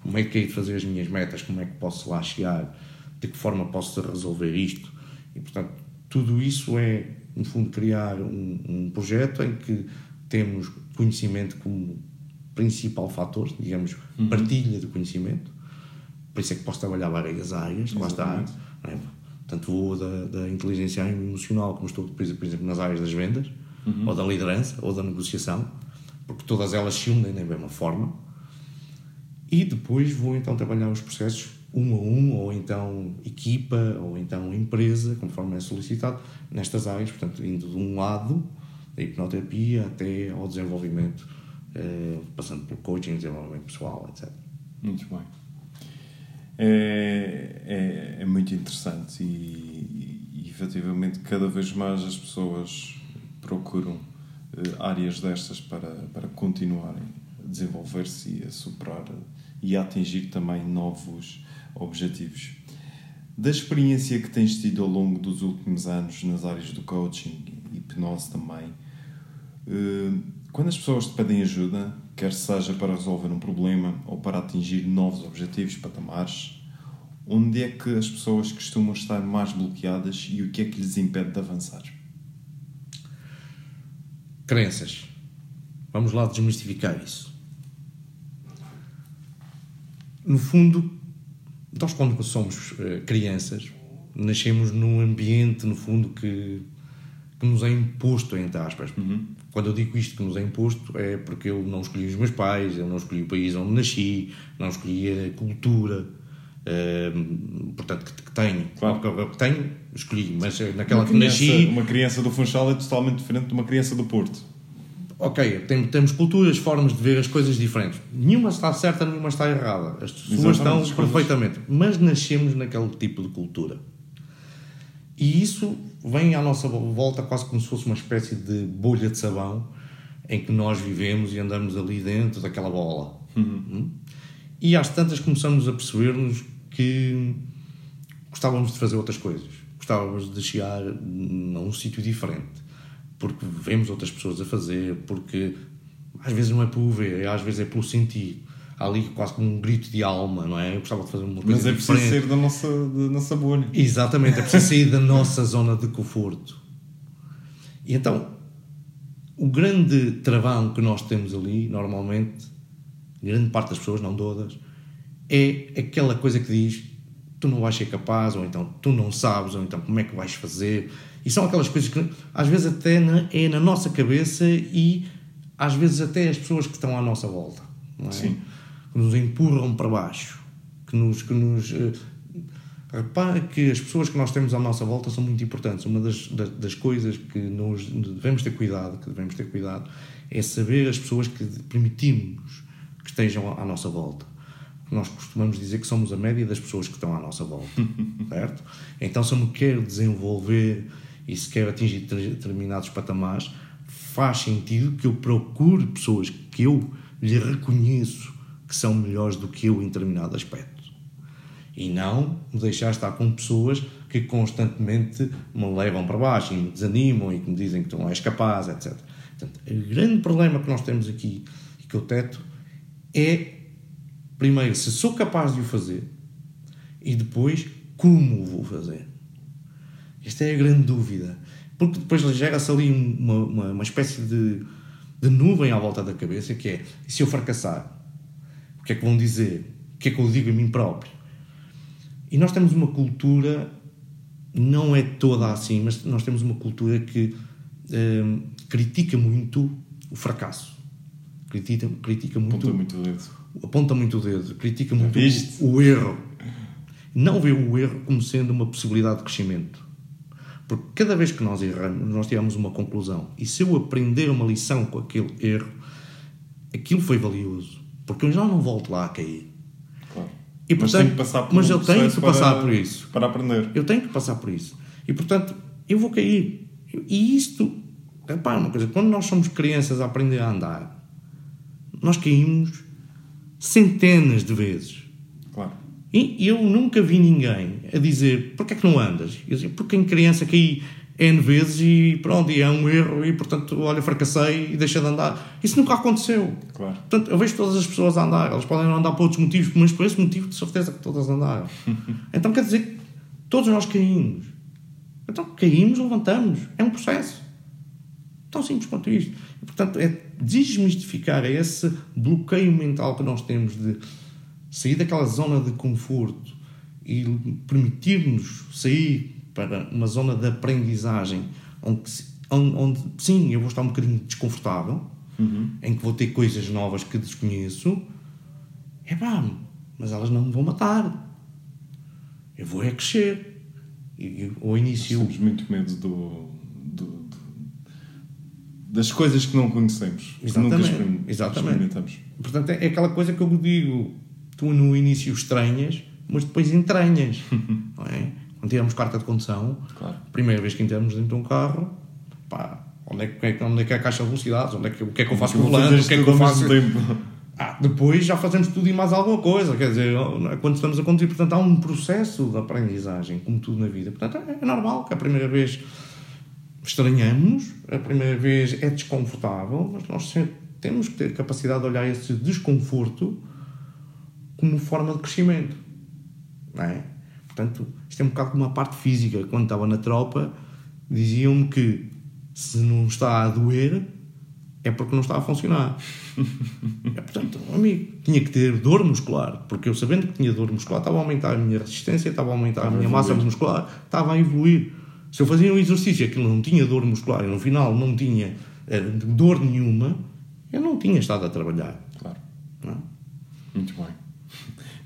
B: como é que hei de fazer as minhas metas, como é que posso lá chegar, de que forma posso resolver isto. E portanto, tudo isso é, no fundo, criar um, um projeto em que temos conhecimento como principal fator, digamos, partilha de conhecimento. Por isso é que posso trabalhar várias áreas, lá está. É? Tanto vou da, da inteligência emocional, como estou, por exemplo, por nas áreas das vendas, ou da liderança, ou da negociação, porque todas elas se unem da mesma forma. E depois vou então trabalhar os processos um a um, ou então equipa, ou então empresa, conforme é solicitado, nestas áreas, portanto, indo de um lado, da hipnoterapia até ao desenvolvimento, eh, passando pelo coaching, desenvolvimento pessoal, etc.
A: Muito bem. É, é, é muito interessante e, e efetivamente cada vez mais as pessoas procuram eh, áreas destas para, para continuarem a desenvolver-se e a superar e a atingir também novos objetivos. Da experiência que tens tido ao longo dos últimos anos nas áreas do coaching e hipnose também, eh, quando as pessoas te pedem ajuda, quer seja para resolver um problema ou para atingir novos objetivos, patamares, onde é que as pessoas costumam estar mais bloqueadas e o que é que lhes impede de avançar?
B: Crenças. Vamos lá desmistificar isso. No fundo, nós quando somos eh, crianças, nascemos num ambiente, no fundo, que, que nos é imposto, entre aspas. Quando eu digo isto que nos é imposto, é porque eu não escolhi os meus pais, eu não escolhi o país onde nasci, não escolhi a cultura, eh, portanto, que, que tenho.
A: Claro.
B: O que tenho, escolhi, mas naquela
A: uma
B: que
A: criança,
B: nasci...
A: uma criança do Funchal é totalmente diferente de uma criança do Porto.
B: Ok, tem- temos culturas, formas de ver as coisas diferentes. Nenhuma está certa, nenhuma está errada. As pessoas estão perfeitamente. Mas nascemos naquele tipo de cultura. E isso vem à nossa volta quase como se fosse uma espécie de bolha de sabão em que nós vivemos e andamos ali dentro daquela bola. Hum? E às tantas começamos a perceber-nos que gostávamos de fazer outras coisas. Gostávamos de chegar a um sítio diferente. Porque vemos outras pessoas a fazer, porque às vezes não é pelo ver, às vezes é pelo sentir. Há ali quase como um grito de alma, não é? Eu gostava de fazer uma coisa
A: Mas é preciso
B: diferente.
A: ser da nossa, da nossa bolha.
B: Exatamente, é preciso sair da nossa zona de conforto. E então, o grande travão que nós temos ali, normalmente, grande parte das pessoas, não todas, é aquela coisa que diz tu não vais ser capaz, ou então tu não sabes, ou então como é que vais fazer. E são aquelas coisas que às vezes até na- é na nossa cabeça e às vezes até as pessoas que estão à nossa volta. Não é?
A: Sim.
B: Que nos empurram para baixo, que nos. Que nos eh, Repara que as pessoas que nós temos à nossa volta são muito importantes. Uma das, das, das coisas que nós devemos ter cuidado, que devemos ter cuidado, é saber as pessoas que permitimos que estejam à nossa volta. Nós costumamos dizer que somos a média das pessoas que estão à nossa volta, certo? Então, se eu me quero desenvolver e se quer atingir determinados patamares, faz sentido que eu procure pessoas que eu lhe reconheço que são melhores do que eu em determinado aspecto. E não me deixar estar com pessoas que constantemente me levam para baixo e me desanimam e que me dizem que tu não és capaz, etc. Portanto, o grande problema que nós temos aqui e que eu teto é, primeiro, se sou capaz de o fazer e depois, como o vou fazer. Esta é a grande dúvida. Porque depois gera-se ali uma, uma, uma espécie de, de nuvem à volta da cabeça que é, e se eu fracassar? O que é que vão dizer? O que é que eu digo a mim próprio? E nós temos uma cultura, não é toda assim, mas nós temos uma cultura que hum, critica muito o fracasso. Critica, critica muito,
A: Aponta muito o dedo.
B: aponta muito o dedo, critica muito o, o erro. Não vê o erro como sendo uma possibilidade de crescimento. Porque cada vez que nós erramos, nós tiramos uma conclusão. E se eu aprender uma lição com aquele erro, aquilo foi valioso. Porque eu já não volto lá a cair.
A: Claro.
B: E,
A: mas
B: portanto,
A: tem que passar por
B: mas
A: um
B: eu tenho que passar
A: para-
B: por isso.
A: Para aprender.
B: Eu tenho que passar por isso. E portanto, eu vou cair. E isto, repara uma coisa, quando nós somos crianças a aprender a andar, nós caímos centenas de vezes.
A: Claro.
B: E eu nunca vi ninguém a dizer porquê é que não andas? Eu dizia, porque em criança caí N vezes e pronto, e é um erro e portanto, olha, fracassei e deixa de andar. Isso nunca aconteceu.
A: Claro.
B: Portanto, eu vejo todas as pessoas a andar, elas podem andar por outros motivos, mas por esse motivo de certeza que todas andaram. então quer dizer que todos nós caímos. Então caímos, levantamos. É um processo. Tão simples quanto isto. E, portanto, é desmistificar esse bloqueio mental que nós temos de sair daquela zona de conforto e permitir-nos sair para uma zona de aprendizagem onde, onde, sim, eu vou estar um bocadinho desconfortável, em que vou ter coisas novas que desconheço, é pá, mas elas não me vão matar. Eu vou é crescer. E, ao início.
A: Temos muito medo do, do- do- das coisas que não conhecemos. que nunca
B: Exatamente,
A: experim-
B: exatamente.
A: experimentamos.
B: Portanto, é é aquela coisa que eu digo: tu no início estranhas, mas depois entranhas. não é? Quando tiramos carta de condução,
A: Claro.
B: primeira vez que entramos dentro de um carro, pá, onde é que, onde é, que é a caixa de velocidades? Onde é que, o que é que eu faço com o volante? O que é que eu faço? Ah, depois já fazemos tudo e mais alguma coisa, quer dizer, quando estamos a conduzir, portanto, há um processo de aprendizagem, como tudo na vida. Portanto, é, é normal que a primeira vez estranhamos, a primeira vez é desconfortável, mas nós temos que ter capacidade de olhar esse desconforto como forma de crescimento. Não é? Portanto, isto é um bocado como a parte física. Quando estava na tropa, diziam-me que se não está a doer, é porque não está a funcionar. É, portanto, amigo, tinha que ter dor muscular, porque eu sabendo que tinha dor muscular, estava a aumentar a minha resistência, estava a aumentar
A: Estava
B: a
A: a
B: minha massa
A: evoluir.
B: muscular, estava a evoluir. Se eu fazia um exercício e aquilo não tinha dor muscular e no final não tinha eh, dor nenhuma, eu não tinha estado a trabalhar.
A: Claro.
B: não é?
A: Muito bem.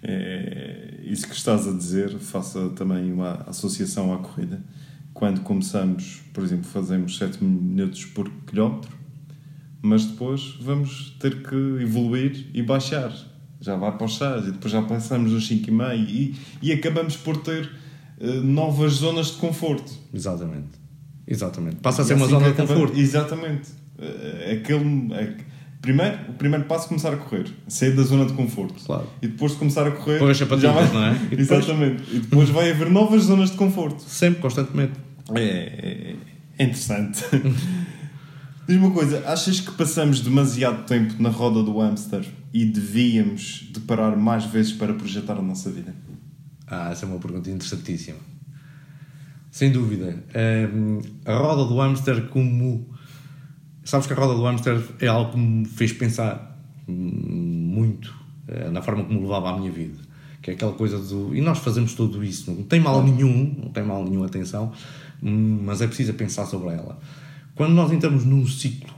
A: É, isso que estás a dizer, faça também uma associação à corrida. Quando começamos, por exemplo, fazemos 7 minutos por quilómetro, mas depois vamos ter que evoluir e baixar. Já vai para os 6 e depois já passamos nos 5,5 e, e acabamos por ter eh, novas zonas de conforto.
B: Exatamente. Exatamente. Passa a ser uma
A: assim
B: zona de conforto.
A: Exatamente. Eh, Aquele, é, primeiro, o primeiro passo é começar a correr, sair da zona de conforto.
B: Claro.
A: E depois de começar a correr,
B: Pôr as sapatilhas,
A: vai-
B: não é? E depois-
A: Exatamente. E depois vai haver novas zonas de conforto.
B: Sempre, constantemente.
A: É, é- é interessante. Diz-me uma coisa, achas que passamos demasiado tempo na roda do hamster e devíamos de parar mais vezes para projetar a nossa vida?
B: Ah, essa é uma pergunta interessantíssima. Sem dúvida. Hum, a roda do hamster como... Sabes que a roda do hamster é algo que me fez pensar muito eh, na forma como levava a minha vida. Que é aquela coisa do... E nós fazemos tudo isso. Não tem mal nenhum, não tem mal nenhuma atenção, mas é preciso pensar sobre ela. Quando nós entramos num ciclo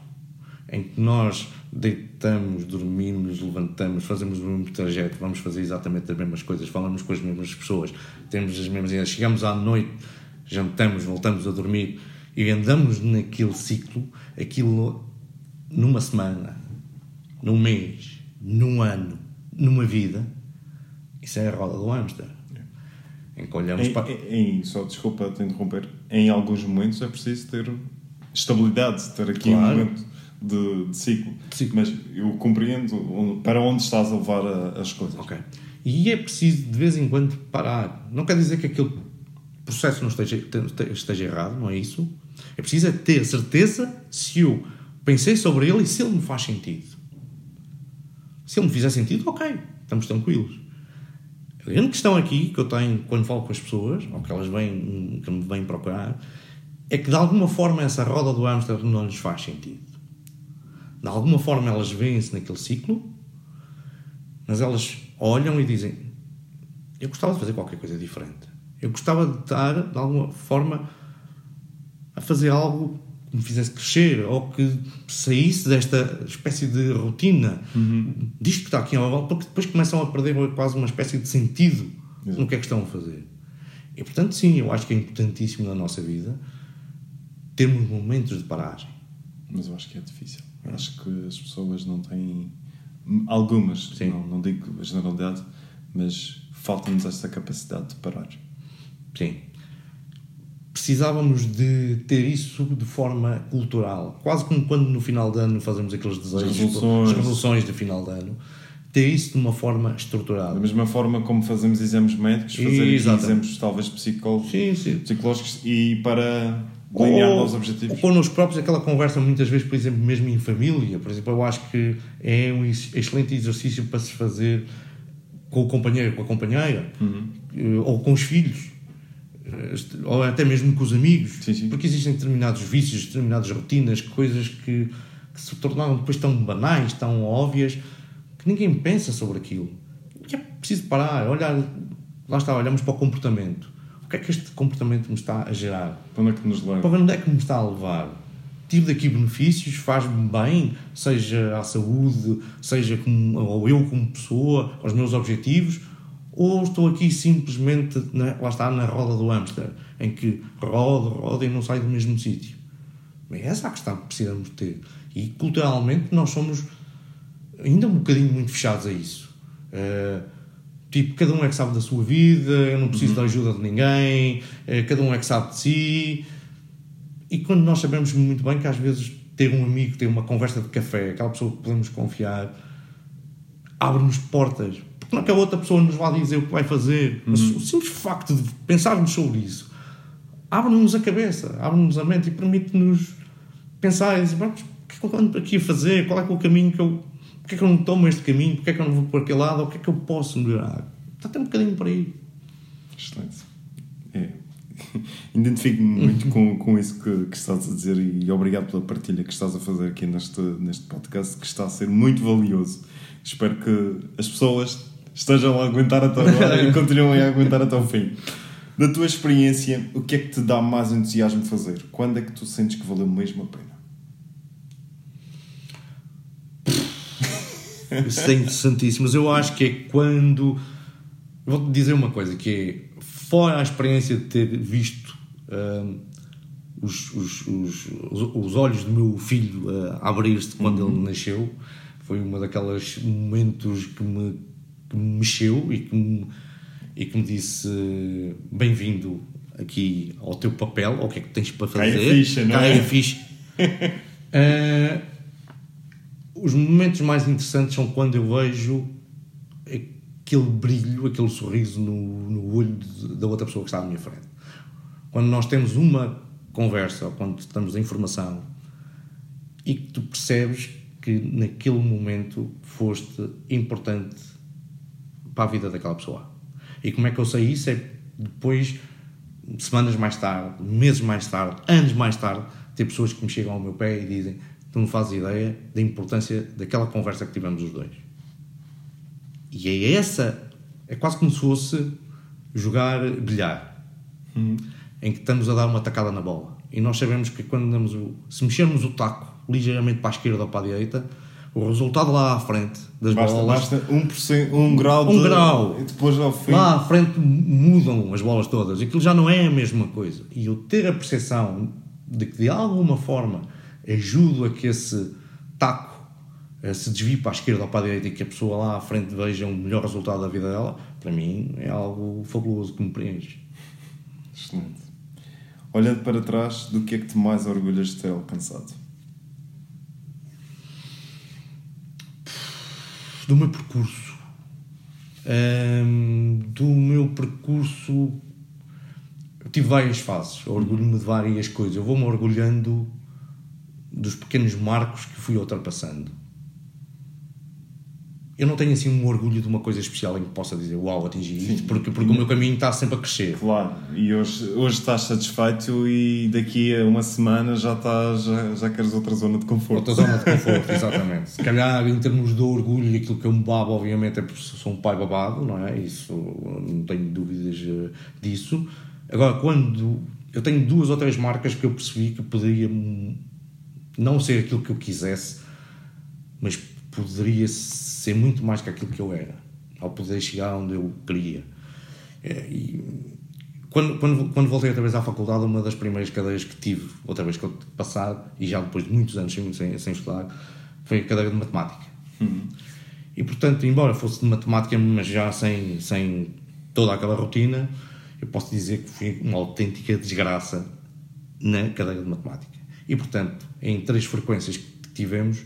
B: em que nós deitamos, dormimos, levantamos, fazemos o mesmo trajeto, vamos fazer exatamente as mesmas coisas, falamos com as mesmas pessoas, temos as mesmas ideias, chegamos à noite, jantamos, voltamos a dormir e andamos naquele ciclo, aquilo numa semana, num mês, num ano, numa vida, isso é a roda do hamster. Em que olhamos
A: Em,
B: para.
A: em- em- só desculpa te interromper, em alguns momentos é preciso ter estabilidade, ter aqui
B: Claro.
A: um momento de, de ciclo.
B: Ciclo.
A: Mas eu compreendo para onde estás a levar a- as coisas.
B: Ok. E é preciso de vez em quando parar. Não quer dizer que aquele processo não esteja, te- esteja errado, não é isso. É preciso é ter certeza se eu pensei sobre ele e se ele me faz sentido. Se ele me fizer sentido, ok, estamos tranquilos. A grande questão aqui que eu tenho quando falo com as pessoas, ou que elas vêm, que me vêm procurar, é que de alguma forma essa roda do hamster não lhes faz sentido. De alguma forma elas veem-se naquele ciclo, mas elas olham e dizem: Eu gostava de fazer qualquer coisa diferente. Eu gostava de estar, de alguma forma, a fazer algo que me fizesse crescer ou que saísse desta espécie de rotina disto que está aqui ao volta, porque depois começam a perder quase uma espécie de sentido no que é que estão a fazer. E portanto, sim, eu acho que é importantíssimo na nossa vida termos momentos de paragem.
A: Mas eu acho que é difícil. Eu Acho que as pessoas não têm. Algumas,
B: Sim.
A: não, não digo a generalidade, mas falta-nos essa capacidade de parar.
B: Sim. Precisávamos de ter isso de forma cultural. Quase como quando no final de ano fazemos aqueles desejos,
A: resoluções.
B: as resoluções de final de ano. Ter isso de uma forma
A: Da
B: estruturada.
A: mesma forma como fazemos exames médicos, fazer exames talvez psicó-
B: Sim, sim.
A: psicológicos e para delinear
B: Ou-
A: novos objetivos.
B: Ou connosco próprios, aquela conversa muitas vezes, por exemplo, mesmo em família. Por exemplo, eu acho que é um ex- excelente exercício para se fazer com o companheiro, com a companheira, eh, ou com os filhos, ou até mesmo com os amigos.
A: Sim, sim.
B: Porque existem determinados vícios, determinadas rotinas, coisas que, que se tornaram depois tão banais, tão óbvias, que ninguém pensa sobre aquilo. E é preciso parar, olhar, lá está, olhamos para o comportamento. O que é que este comportamento me está a gerar?
A: Para onde é que nos leva?
B: Para onde é que me está a levar? Tive daqui benefícios, faz-me bem, seja à saúde, seja como, ou eu como pessoa, aos meus objetivos, ou estou aqui simplesmente, na, lá está, na roda do hamster, em que roda, roda e não sai do mesmo sítio. É essa a questão que precisamos ter. E culturalmente nós somos ainda um bocadinho muito fechados a isso. Eh, tipo, cada um é que sabe da sua vida, eu não preciso da ajuda de ninguém, eh, cada um é que sabe de si. E quando nós sabemos muito bem que às vezes ter um amigo, ter uma conversa de café, aquela pessoa que podemos confiar, abre-nos portas. Não é que a outra pessoa nos vá dizer o que vai fazer, mas o simples facto de pensarmos sobre isso abre-nos a cabeça, abre-nos a mente e permite-nos pensar e dizer, "Pronto, o que é que eu ando aqui a fazer? Qual é que é o caminho que eu. Porquê é que eu não tomo este caminho? Porquê é que eu não vou por aquele lado? O que é que eu posso melhorar? Está até um bocadinho por aí.
A: Excelente. É. Identifico-me muito com, com isso que, que estás a dizer e obrigado pela partilha que estás a fazer aqui neste, neste podcast, que está a ser muito valioso. Espero que as pessoas estejam a aguentar até agora e continuem a aguentar até o fim. Da tua experiência, o que é que te dá mais entusiasmo fazer? Quando é que tu sentes que valeu mesmo a pena?
B: Isso é interessantíssimo, mas eu acho que é quando. Vou-te dizer uma coisa: que é, fora a experiência de ter visto hum, os, os, os, os olhos do meu filho uh, abrir-se quando ele nasceu, foi uma daqueles momentos que me, que me mexeu e que me, e que me disse: bem-vindo aqui ao teu papel, ao que é que tens para
A: Cai a
B: fazer.
A: ficha, não
B: Cai
A: é?
B: a ficha. Uh, os momentos mais interessantes são quando eu vejo aquele brilho, aquele sorriso no, no olho de- da outra pessoa que está à minha frente. Quando nós temos uma conversa, ou quando estamos em informação, e que tu percebes que naquele momento foste importante para a vida daquela pessoa. E como é que eu sei isso? É depois, semanas mais tarde, meses mais tarde, anos mais tarde, ter pessoas que me chegam ao meu pé e dizem: Tu não fazes ideia da importância daquela conversa que tivemos os dois. E é essa, é quase como se fosse jogar bilhar, em que estamos a dar uma tacada na bola. E nós sabemos que quando damos o, se mexermos o taco ligeiramente para a esquerda ou para a direita, o resultado lá à frente das
A: Basta,
B: bolas
A: basta 1%, um grau
B: Um
A: de-
B: grau.
A: E depois ao fim.
B: Lá à frente mudam as bolas todas. Aquilo já não é a mesma coisa. E eu ter a percepção de que de alguma forma ajudo a que esse taco eh, se desvie para a esquerda ou para a direita e que a pessoa lá à frente veja um melhor resultado da vida dela, para mim é algo fabuloso que me preenche.
A: Excelente. Olhando para trás, do que é que te mais orgulhas de ter alcançado?
B: Do meu percurso. Hum, do meu percurso. Eu tive várias fases. Orgulho-me de várias coisas. Eu vou-me orgulhando dos pequenos marcos que fui ultrapassando eu não tenho assim um orgulho de uma coisa especial em que possa dizer uau, atingi Sim. isto, porque, porque o meu caminho está sempre a crescer.
A: Claro, e hoje, hoje estás satisfeito e daqui a uma semana já, estás, já, já queres outra zona de conforto.
B: Outra zona de conforto, exatamente. Se calhar em termos de orgulho, aquilo que eu me babo, obviamente, é porque sou um pai babado, não é? Isso, não tenho dúvidas eh, disso. Agora, quando eu tenho duas ou três marcas que eu percebi que poderia não ser aquilo que eu quisesse, mas poderia ser muito mais que aquilo que eu era, ao poder chegar onde eu queria. É, e quando, quando, quando voltei outra vez à faculdade, uma das primeiras cadeiras que tive, outra vez que eu passar, e já depois de muitos anos sem, sem, sem estudar, foi a cadeira de matemática. Uhum. E portanto, embora fosse de matemática, mas já sem, sem toda aquela rotina, eu posso dizer que foi uma autêntica desgraça na cadeira de matemática. E portanto, em três frequências que tivemos,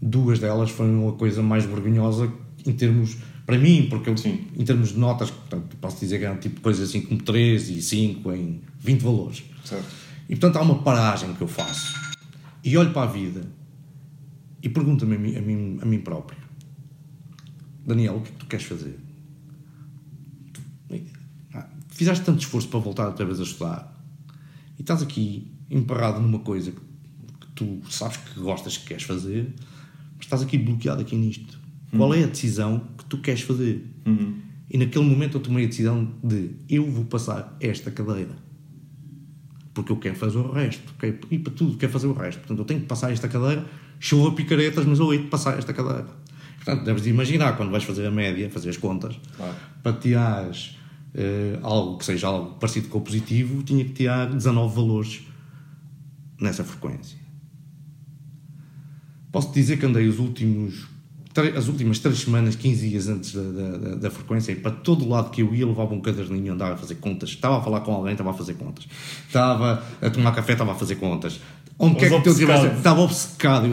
B: duas delas foram a coisa mais vergonhosa em termos para mim, porque eu, Sim. em termos de notas, portanto, posso dizer que eram tipo coisas assim como 3 e 5 em 20 valores. Certo. E portanto há uma paragem que eu faço e olho para a vida e pergunto-me a mim, a, mim, a mim próprio: Daniel, o que é que tu queres fazer? Ah, fizeste tanto esforço para voltar outra vez a estudar e estás aqui emparrado numa coisa que tu sabes que gostas que queres fazer estás aqui bloqueado aqui nisto. Uhum. Qual é a decisão que tu queres fazer? Uhum. E naquele momento eu tomei a decisão de eu vou passar esta cadeira. Porque eu quero fazer o resto. Quero ir para tudo, quero fazer o resto. Portanto, eu tenho que passar esta cadeira, chova picaretas, mas eu hei de passar esta cadeira. Portanto, deves imaginar quando vais fazer a média, fazer as contas, claro. para tirares uh, algo que seja algo parecido com o positivo, tinha que tirar 19 valores nessa frequência. Posso dizer que andei os últimos as últimas três semanas, 15 dias antes da, da, da, frequência, para todo lado que eu ia, levava um caderninho, andava a fazer contas. Estava a falar com alguém, estava a fazer contas. Estava a tomar café, estava a fazer contas. Onde quer que eu tivesse, estava obcecado.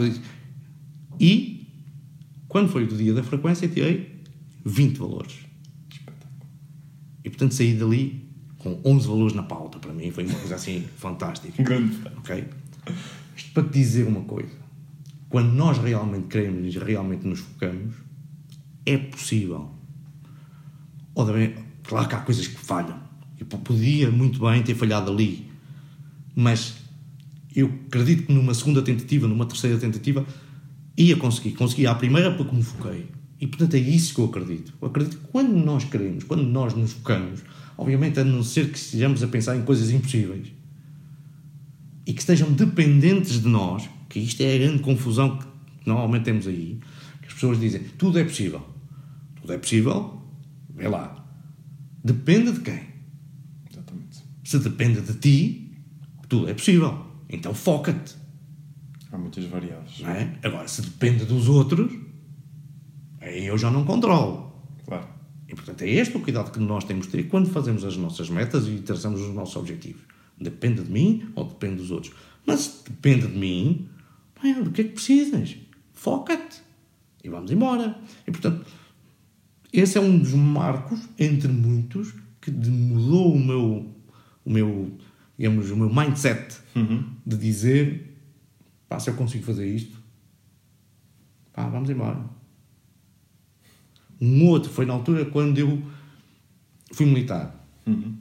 B: E, quando foi o dia da frequência, tirei 20 valores. E, portanto, saí dali com 11 valores na pauta. Para mim foi uma coisa assim fantástica.
A: Grande.
B: Ok? Isto para te dizer uma coisa quando nós realmente queremos e realmente nos focamos, é possível. Obviamente, claro que há coisas que falham. Eu podia muito bem ter falhado ali, mas eu acredito que numa segunda tentativa, numa terceira tentativa, ia conseguir. Consegui à primeira porque me foquei. E portanto é isso que eu acredito. Eu acredito que quando nós queremos, quando nós nos focamos, obviamente a não ser que estejamos a pensar em coisas impossíveis e que estejam dependentes de nós, isto é a grande confusão que normalmente temos aí, que as pessoas dizem, tudo é possível. Tudo é possível, vê lá. Depende de quem? Exatamente. Se depende de ti, tudo é possível. Então foca-te.
A: Há muitas variáveis.
B: Não é? Agora, se depende dos outros, aí eu já não controlo.
A: Claro.
B: E portanto é este o cuidado que nós temos de ter quando fazemos as nossas metas e traçamos os nossos objetivos. Depende de mim ou depende dos outros. Mas se depende de mim, Bem, do que é que precisas? Foca-te. E vamos embora. E portanto, esse é um dos marcos, entre muitos, que mudou o meu, o meu, digamos, o meu mindset uhum. de dizer, pá, se eu consigo fazer isto, pá, vamos embora. Um outro foi na altura quando eu fui militar. Uhum.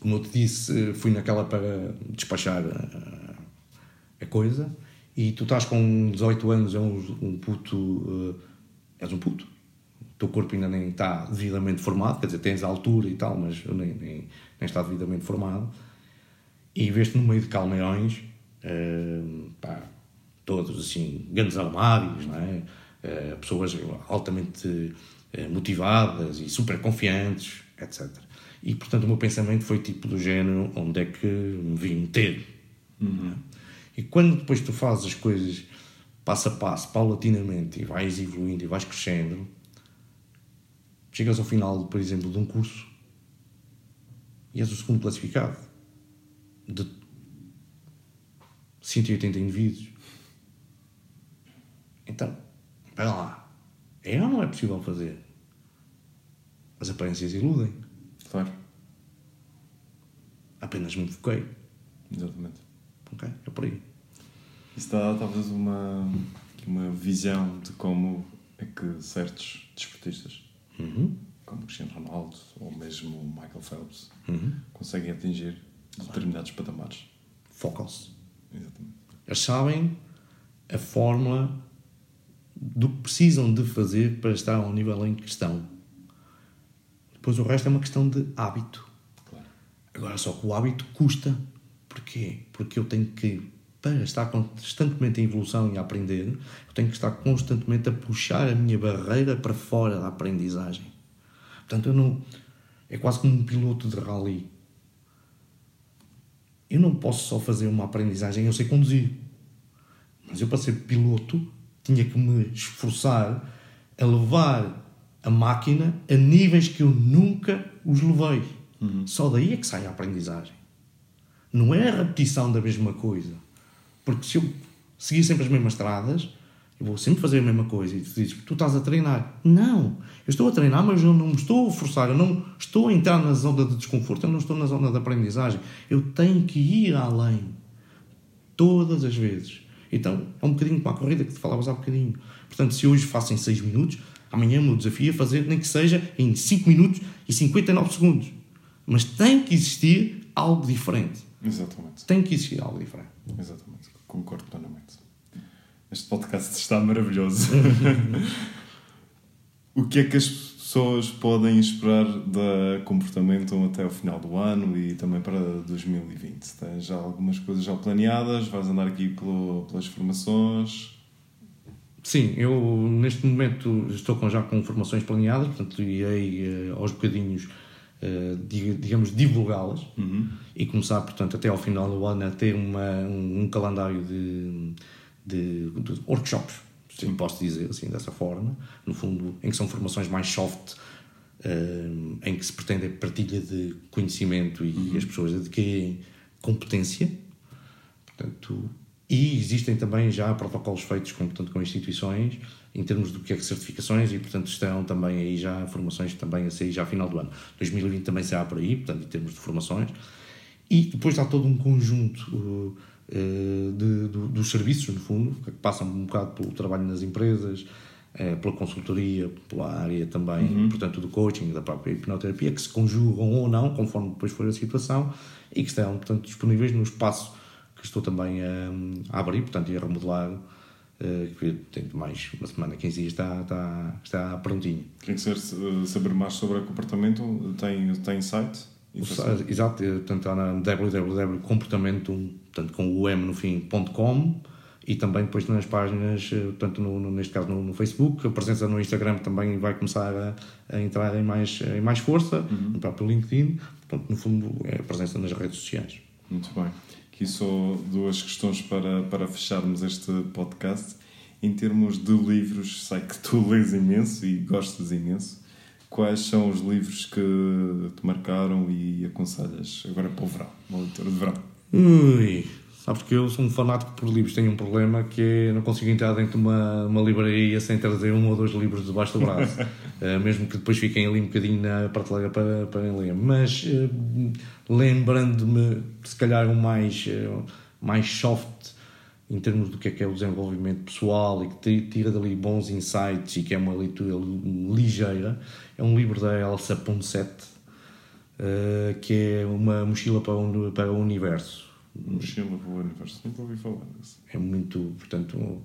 B: Como eu te disse, fui naquela para despachar a, a coisa e tu estás com 18 anos, é um, um puto, uh, és um puto. O teu corpo ainda nem está devidamente formado, quer dizer, tens a altura e tal, mas nem, nem, nem está devidamente formado. E vês-te no meio de calmeirões, uh, pá, todos assim, grandes armários, não é? Uh, pessoas altamente motivadas e super confiantes, etc. E portanto o meu pensamento foi tipo do género: onde é que me vim meter? Uhum. E quando depois tu fazes as coisas passo a passo, paulatinamente, e vais evoluindo e vais crescendo, chegas ao final, por exemplo, de um curso e és o segundo classificado de 180 indivíduos. Então, espera lá. É ou não é possível fazer? As aparências iludem.
A: Claro,
B: Apenas me foquei.
A: exatamente.
B: Ok? É por aí.
A: Isso dá talvez uma, uma visão de como é que certos desportistas,
B: Uhum.
A: como Cristiano Ronaldo ou mesmo Michael Phelps,
B: Uhum.
A: conseguem atingir determinados patamares.
B: Focam-se.
A: Exatamente.
B: Eles sabem a fórmula do que precisam de fazer para estar ao nível em que estão. Depois o resto é uma questão de hábito.
A: Claro.
B: Agora só que o hábito custa. Porquê? Porque eu tenho que, para estar constantemente em evolução e a aprender, eu tenho que estar constantemente a puxar a minha barreira para fora da aprendizagem. Portanto, eu não. É quase como um piloto de rally. Eu não posso só fazer uma aprendizagem, eu sei conduzir. Mas eu, para ser piloto, tinha que me esforçar a levar a máquina a níveis que eu nunca os levei. Só daí é que sai a aprendizagem. Não é a repetição da mesma coisa. Porque se eu seguir sempre as mesmas estradas, eu vou sempre fazer a mesma coisa. E tu dizes, tu estás a treinar. Não, eu estou a treinar, mas eu não me estou a forçar, eu não estou a entrar na zona de desconforto, eu não estou na zona de aprendizagem. Eu tenho que ir além. Todas as vezes. Então, é um bocadinho como a corrida que te falavas há bocadinho. Portanto, se hoje faço em 6 minutos, amanhã o meu desafio é fazer nem que seja em 5 minutos e 59 segundos. Mas tem que existir algo diferente.
A: Exatamente.
B: Tem que existir algo diferente.
A: Exatamente. Concordo plenamente. Este podcast está maravilhoso. o que é que as pessoas podem esperar da comportamento até o final do ano e também para 2020? Tens já algumas coisas já planeadas? Vais andar aqui pelo, pelas formações?
B: Sim, eu neste momento estou com, já com formações planeadas, portanto irei eh, aos bocadinhos, digamos, divulgá-las e começar, portanto, até ao final do ano a ter uma, um, um calendário de, de, de workshops, se eu posso dizer assim, dessa forma, no fundo, em que são formações mais soft, eh, em que se pretende a partilha de conhecimento e as pessoas adquirem competência, Portanto, e existem também já protocolos feitos com, portanto, com instituições em termos do que é que certificações e, portanto, estão também aí já formações também a sair já a final do ano. 2020 também será por aí, portanto, em termos de formações. E depois há todo um conjunto uh, uh, de, do- dos serviços, no fundo, que passam um bocado pelo trabalho nas empresas, eh, pela consultoria, pela área também, portanto, do coaching, da própria hipnoterapia, que se conjugam ou não, conforme depois for a situação, e que estão, portanto, disponíveis no espaço que estou também a, a abrir, portanto, e a remodelar, eh, que tem mais uma semana, 15 dias, está, está, está prontinho.
A: Quem quiser saber mais sobre o comportamento, tem, tem site?
B: Site- Exato, eh, portanto está na www.comportamento, portanto com o M no fim, ponto .com e também depois nas páginas, eh, portanto no, no- neste caso no, no Facebook, a presença no Instagram também vai começar a, a entrar em mais, em mais força, no próprio LinkedIn, portanto no fundo é a presença nas redes sociais.
A: Muito bem. Aqui só duas questões para, para fecharmos este podcast. Em termos de livros, sei que tu lês imenso e gostas imenso. Quais são os livros que te marcaram e aconselhas agora para o verão, uma leitura de verão?
B: Ui, sabes que eu sou um fanático por livros, tenho um problema que é não consigo entrar dentro de uma, uma livraria sem trazer um ou dois livros debaixo do braço, Eh, mesmo que depois fiquem ali um bocadinho na prateleira para, para ler. Mas eh, lembrando-me, se calhar, um mais, eh, mais soft em termos do que é que é o desenvolvimento pessoal e que ti- tira dali bons insights e que é uma leitura ligeira, é um livro da Elsa Ponset, que é uma mochila para o, para o universo.
A: Mochila o Universo. Nunca ouvi falar disso.
B: É muito, portanto,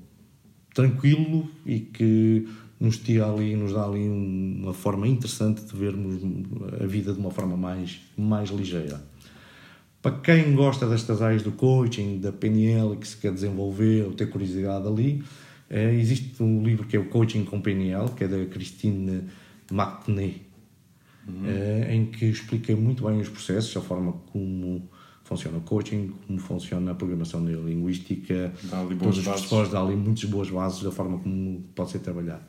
B: tranquilo e que nos tira ali, nos dá ali uma forma interessante de vermos a vida de uma forma mais, mais ligeira. Para quem gosta destas áreas do coaching, da PNL, que se quer desenvolver ou ter curiosidade ali, eh, existe um livro que é o Coaching com PNL, que é da Christine McNee, eh, em que explica muito bem os processos, a forma como funciona o coaching, como funciona a programação neurolinguística, todos os
A: bases.
B: professores dá ali muitas boas bases da forma como pode ser trabalhado.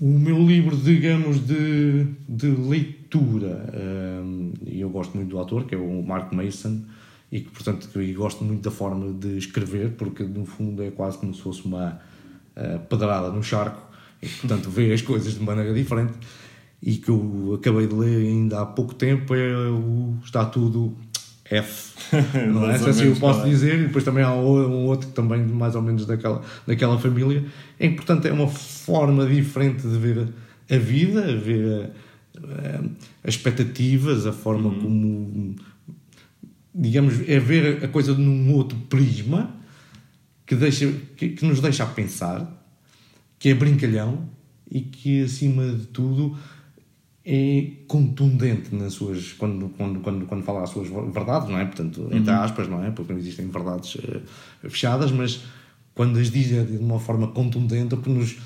B: O meu livro, digamos, de, de leitura, hum, e eu gosto muito do autor, que é o Mark Mason, e que, portanto, e gosto muito da forma de escrever, porque no fundo é quase como se fosse uma uh, pedrada no charco, e portanto vê as coisas de maneira diferente. E que eu acabei de ler ainda há pouco tempo é o Está Tudo F. não é? Se assim eu posso dizer, e depois também há um outro que também mais ou menos daquela, daquela família, em que, portanto, é uma forma diferente de ver a vida, a ver uh, as expectativas, a forma uhum. como digamos, é ver a coisa num outro prisma que, deixa, que, que, nos deixa a pensar, que é brincalhão e que, acima de tudo, é contundente nas suas quando, quando, quando, quando fala as suas verdades, não é? Portanto, uhum. entre aspas, não é? Porque não existem verdades uh, fechadas, mas quando as diz é de uma forma contundente, que nos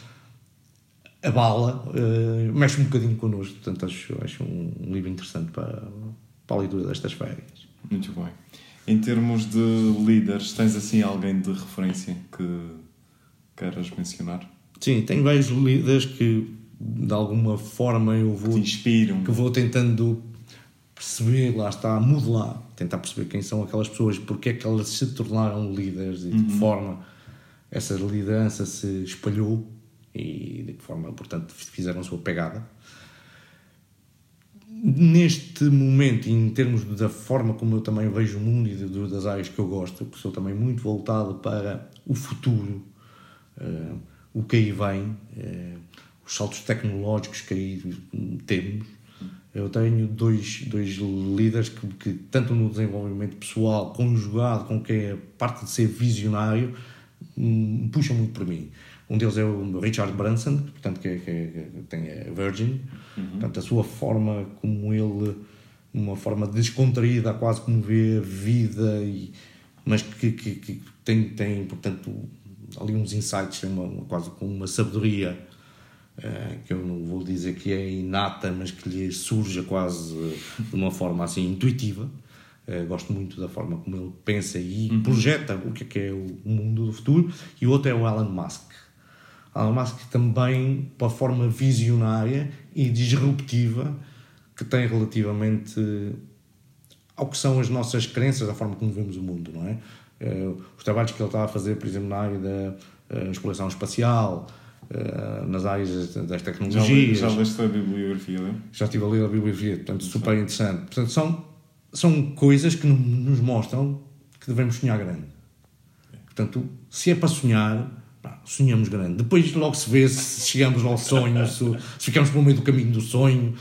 B: abala, uh, mexe um bocadinho connosco. Portanto, acho, acho um, um livro interessante para, para a leitura destas férias.
A: Muito bem. Em termos de líderes, tens assim alguém de referência que queiras mencionar?
B: Sim, tenho vários líderes que de alguma forma eu vou.
A: Que te inspiram.
B: Que vou tentando perceber, lá está, modelar, tentar perceber quem são aquelas pessoas, porque é que elas se tornaram líderes e de que uhum. forma essa liderança se espalhou e de que forma, portanto, fizeram a sua pegada neste momento, em termos da forma como eu também vejo o mundo e das áreas que eu gosto, que sou também muito voltado para o futuro, uh, o que aí vem, uh, os saltos tecnológicos que aí temos. Eu tenho dois, dois líderes que, que, tanto no desenvolvimento pessoal, conjugado com que é a parte de ser visionário, um, puxam muito por mim. Um deles é o Richard Branson, portanto, que, que, que tem a Virgin. Uhum. Portanto, a sua forma como ele, uma forma descontraída, quase como vê a vida, e, mas que, que, tem, tem, portanto, ali uns insights, uma, uma, quase com uma sabedoria que eu não vou dizer que é inata, mas que lhe surge quase de uma forma assim intuitiva. Uh, gosto muito da forma como ele pensa e uhum. projeta o que é, que é o mundo do futuro. E o outro é o Elon Musk. Elon Musk também pela forma visionária e disruptiva que tem relativamente ao que são as nossas crenças, a forma como vemos o mundo, não é? Os trabalhos que ele está a fazer, por exemplo, na área da exploração espacial, uh, nas áreas das tecnologias.
A: Já, já leste a bibliografia dele?
B: Já estive a ler a bibliografia, portanto, super interessante. Portanto, são, são coisas que nos mostram que devemos sonhar grande. Portanto, se é para sonhar, Pá, sonhamos grande. Depois logo se vê se chegamos ao sonho, se, se ficamos pelo meio do caminho do sonho.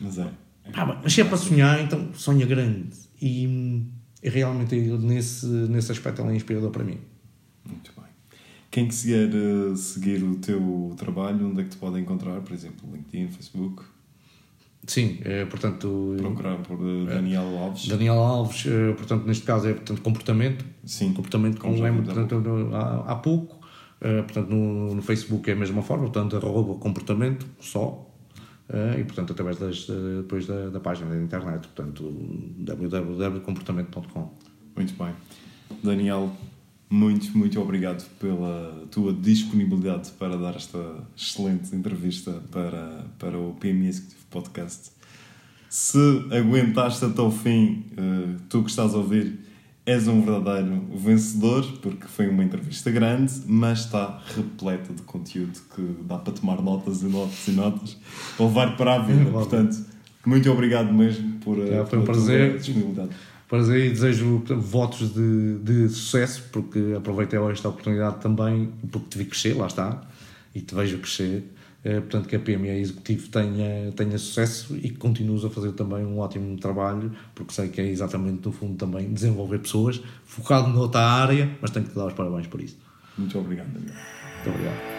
A: Mas é.
B: Pá, mas se é para sonhar, então sonha grande. E, e realmente nesse, nesse aspecto ela é inspirador para mim.
A: Muito. Quem quiser uh, seguir o teu trabalho, onde é que te pode encontrar? Por exemplo, LinkedIn, Facebook?
B: Sim, é, portanto...
A: Procurar por Daniel Alves.
B: Daniel Alves, portanto, neste caso é portanto, comportamento.
A: Sim.
B: Comportamento, como lembro, portanto, há, há pouco. Uh, portanto, no, no, Facebook é a mesma forma, portanto, arroba comportamento só. E, portanto, através das, depois da, da, página da internet, portanto, www.comportamento.com.
A: Muito bem. Daniel, muito, muito obrigado pela tua disponibilidade para dar esta excelente entrevista para, para o PMI Executive Podcast. Se aguentaste até o fim, tu que estás a ouvir, És um verdadeiro vencedor, porque foi uma entrevista grande, mas está repleta de conteúdo que dá para tomar notas e notas e notas, para levar para a vida. Portanto, muito obrigado mesmo por
B: é, foi um prazer. disponibilidade. Prazer e desejo votos de, de sucesso, porque aproveitei esta oportunidade também, porque te vi crescer, lá está, e te vejo crescer eh, portanto que a PME Executivo tenha, tenha sucesso e que continues a fazer também um ótimo trabalho, porque sei que é exatamente no fundo também desenvolver pessoas, focado noutra área, mas tenho que te dar os parabéns por isso.
A: Muito obrigado,
B: Daniel. Muito obrigado.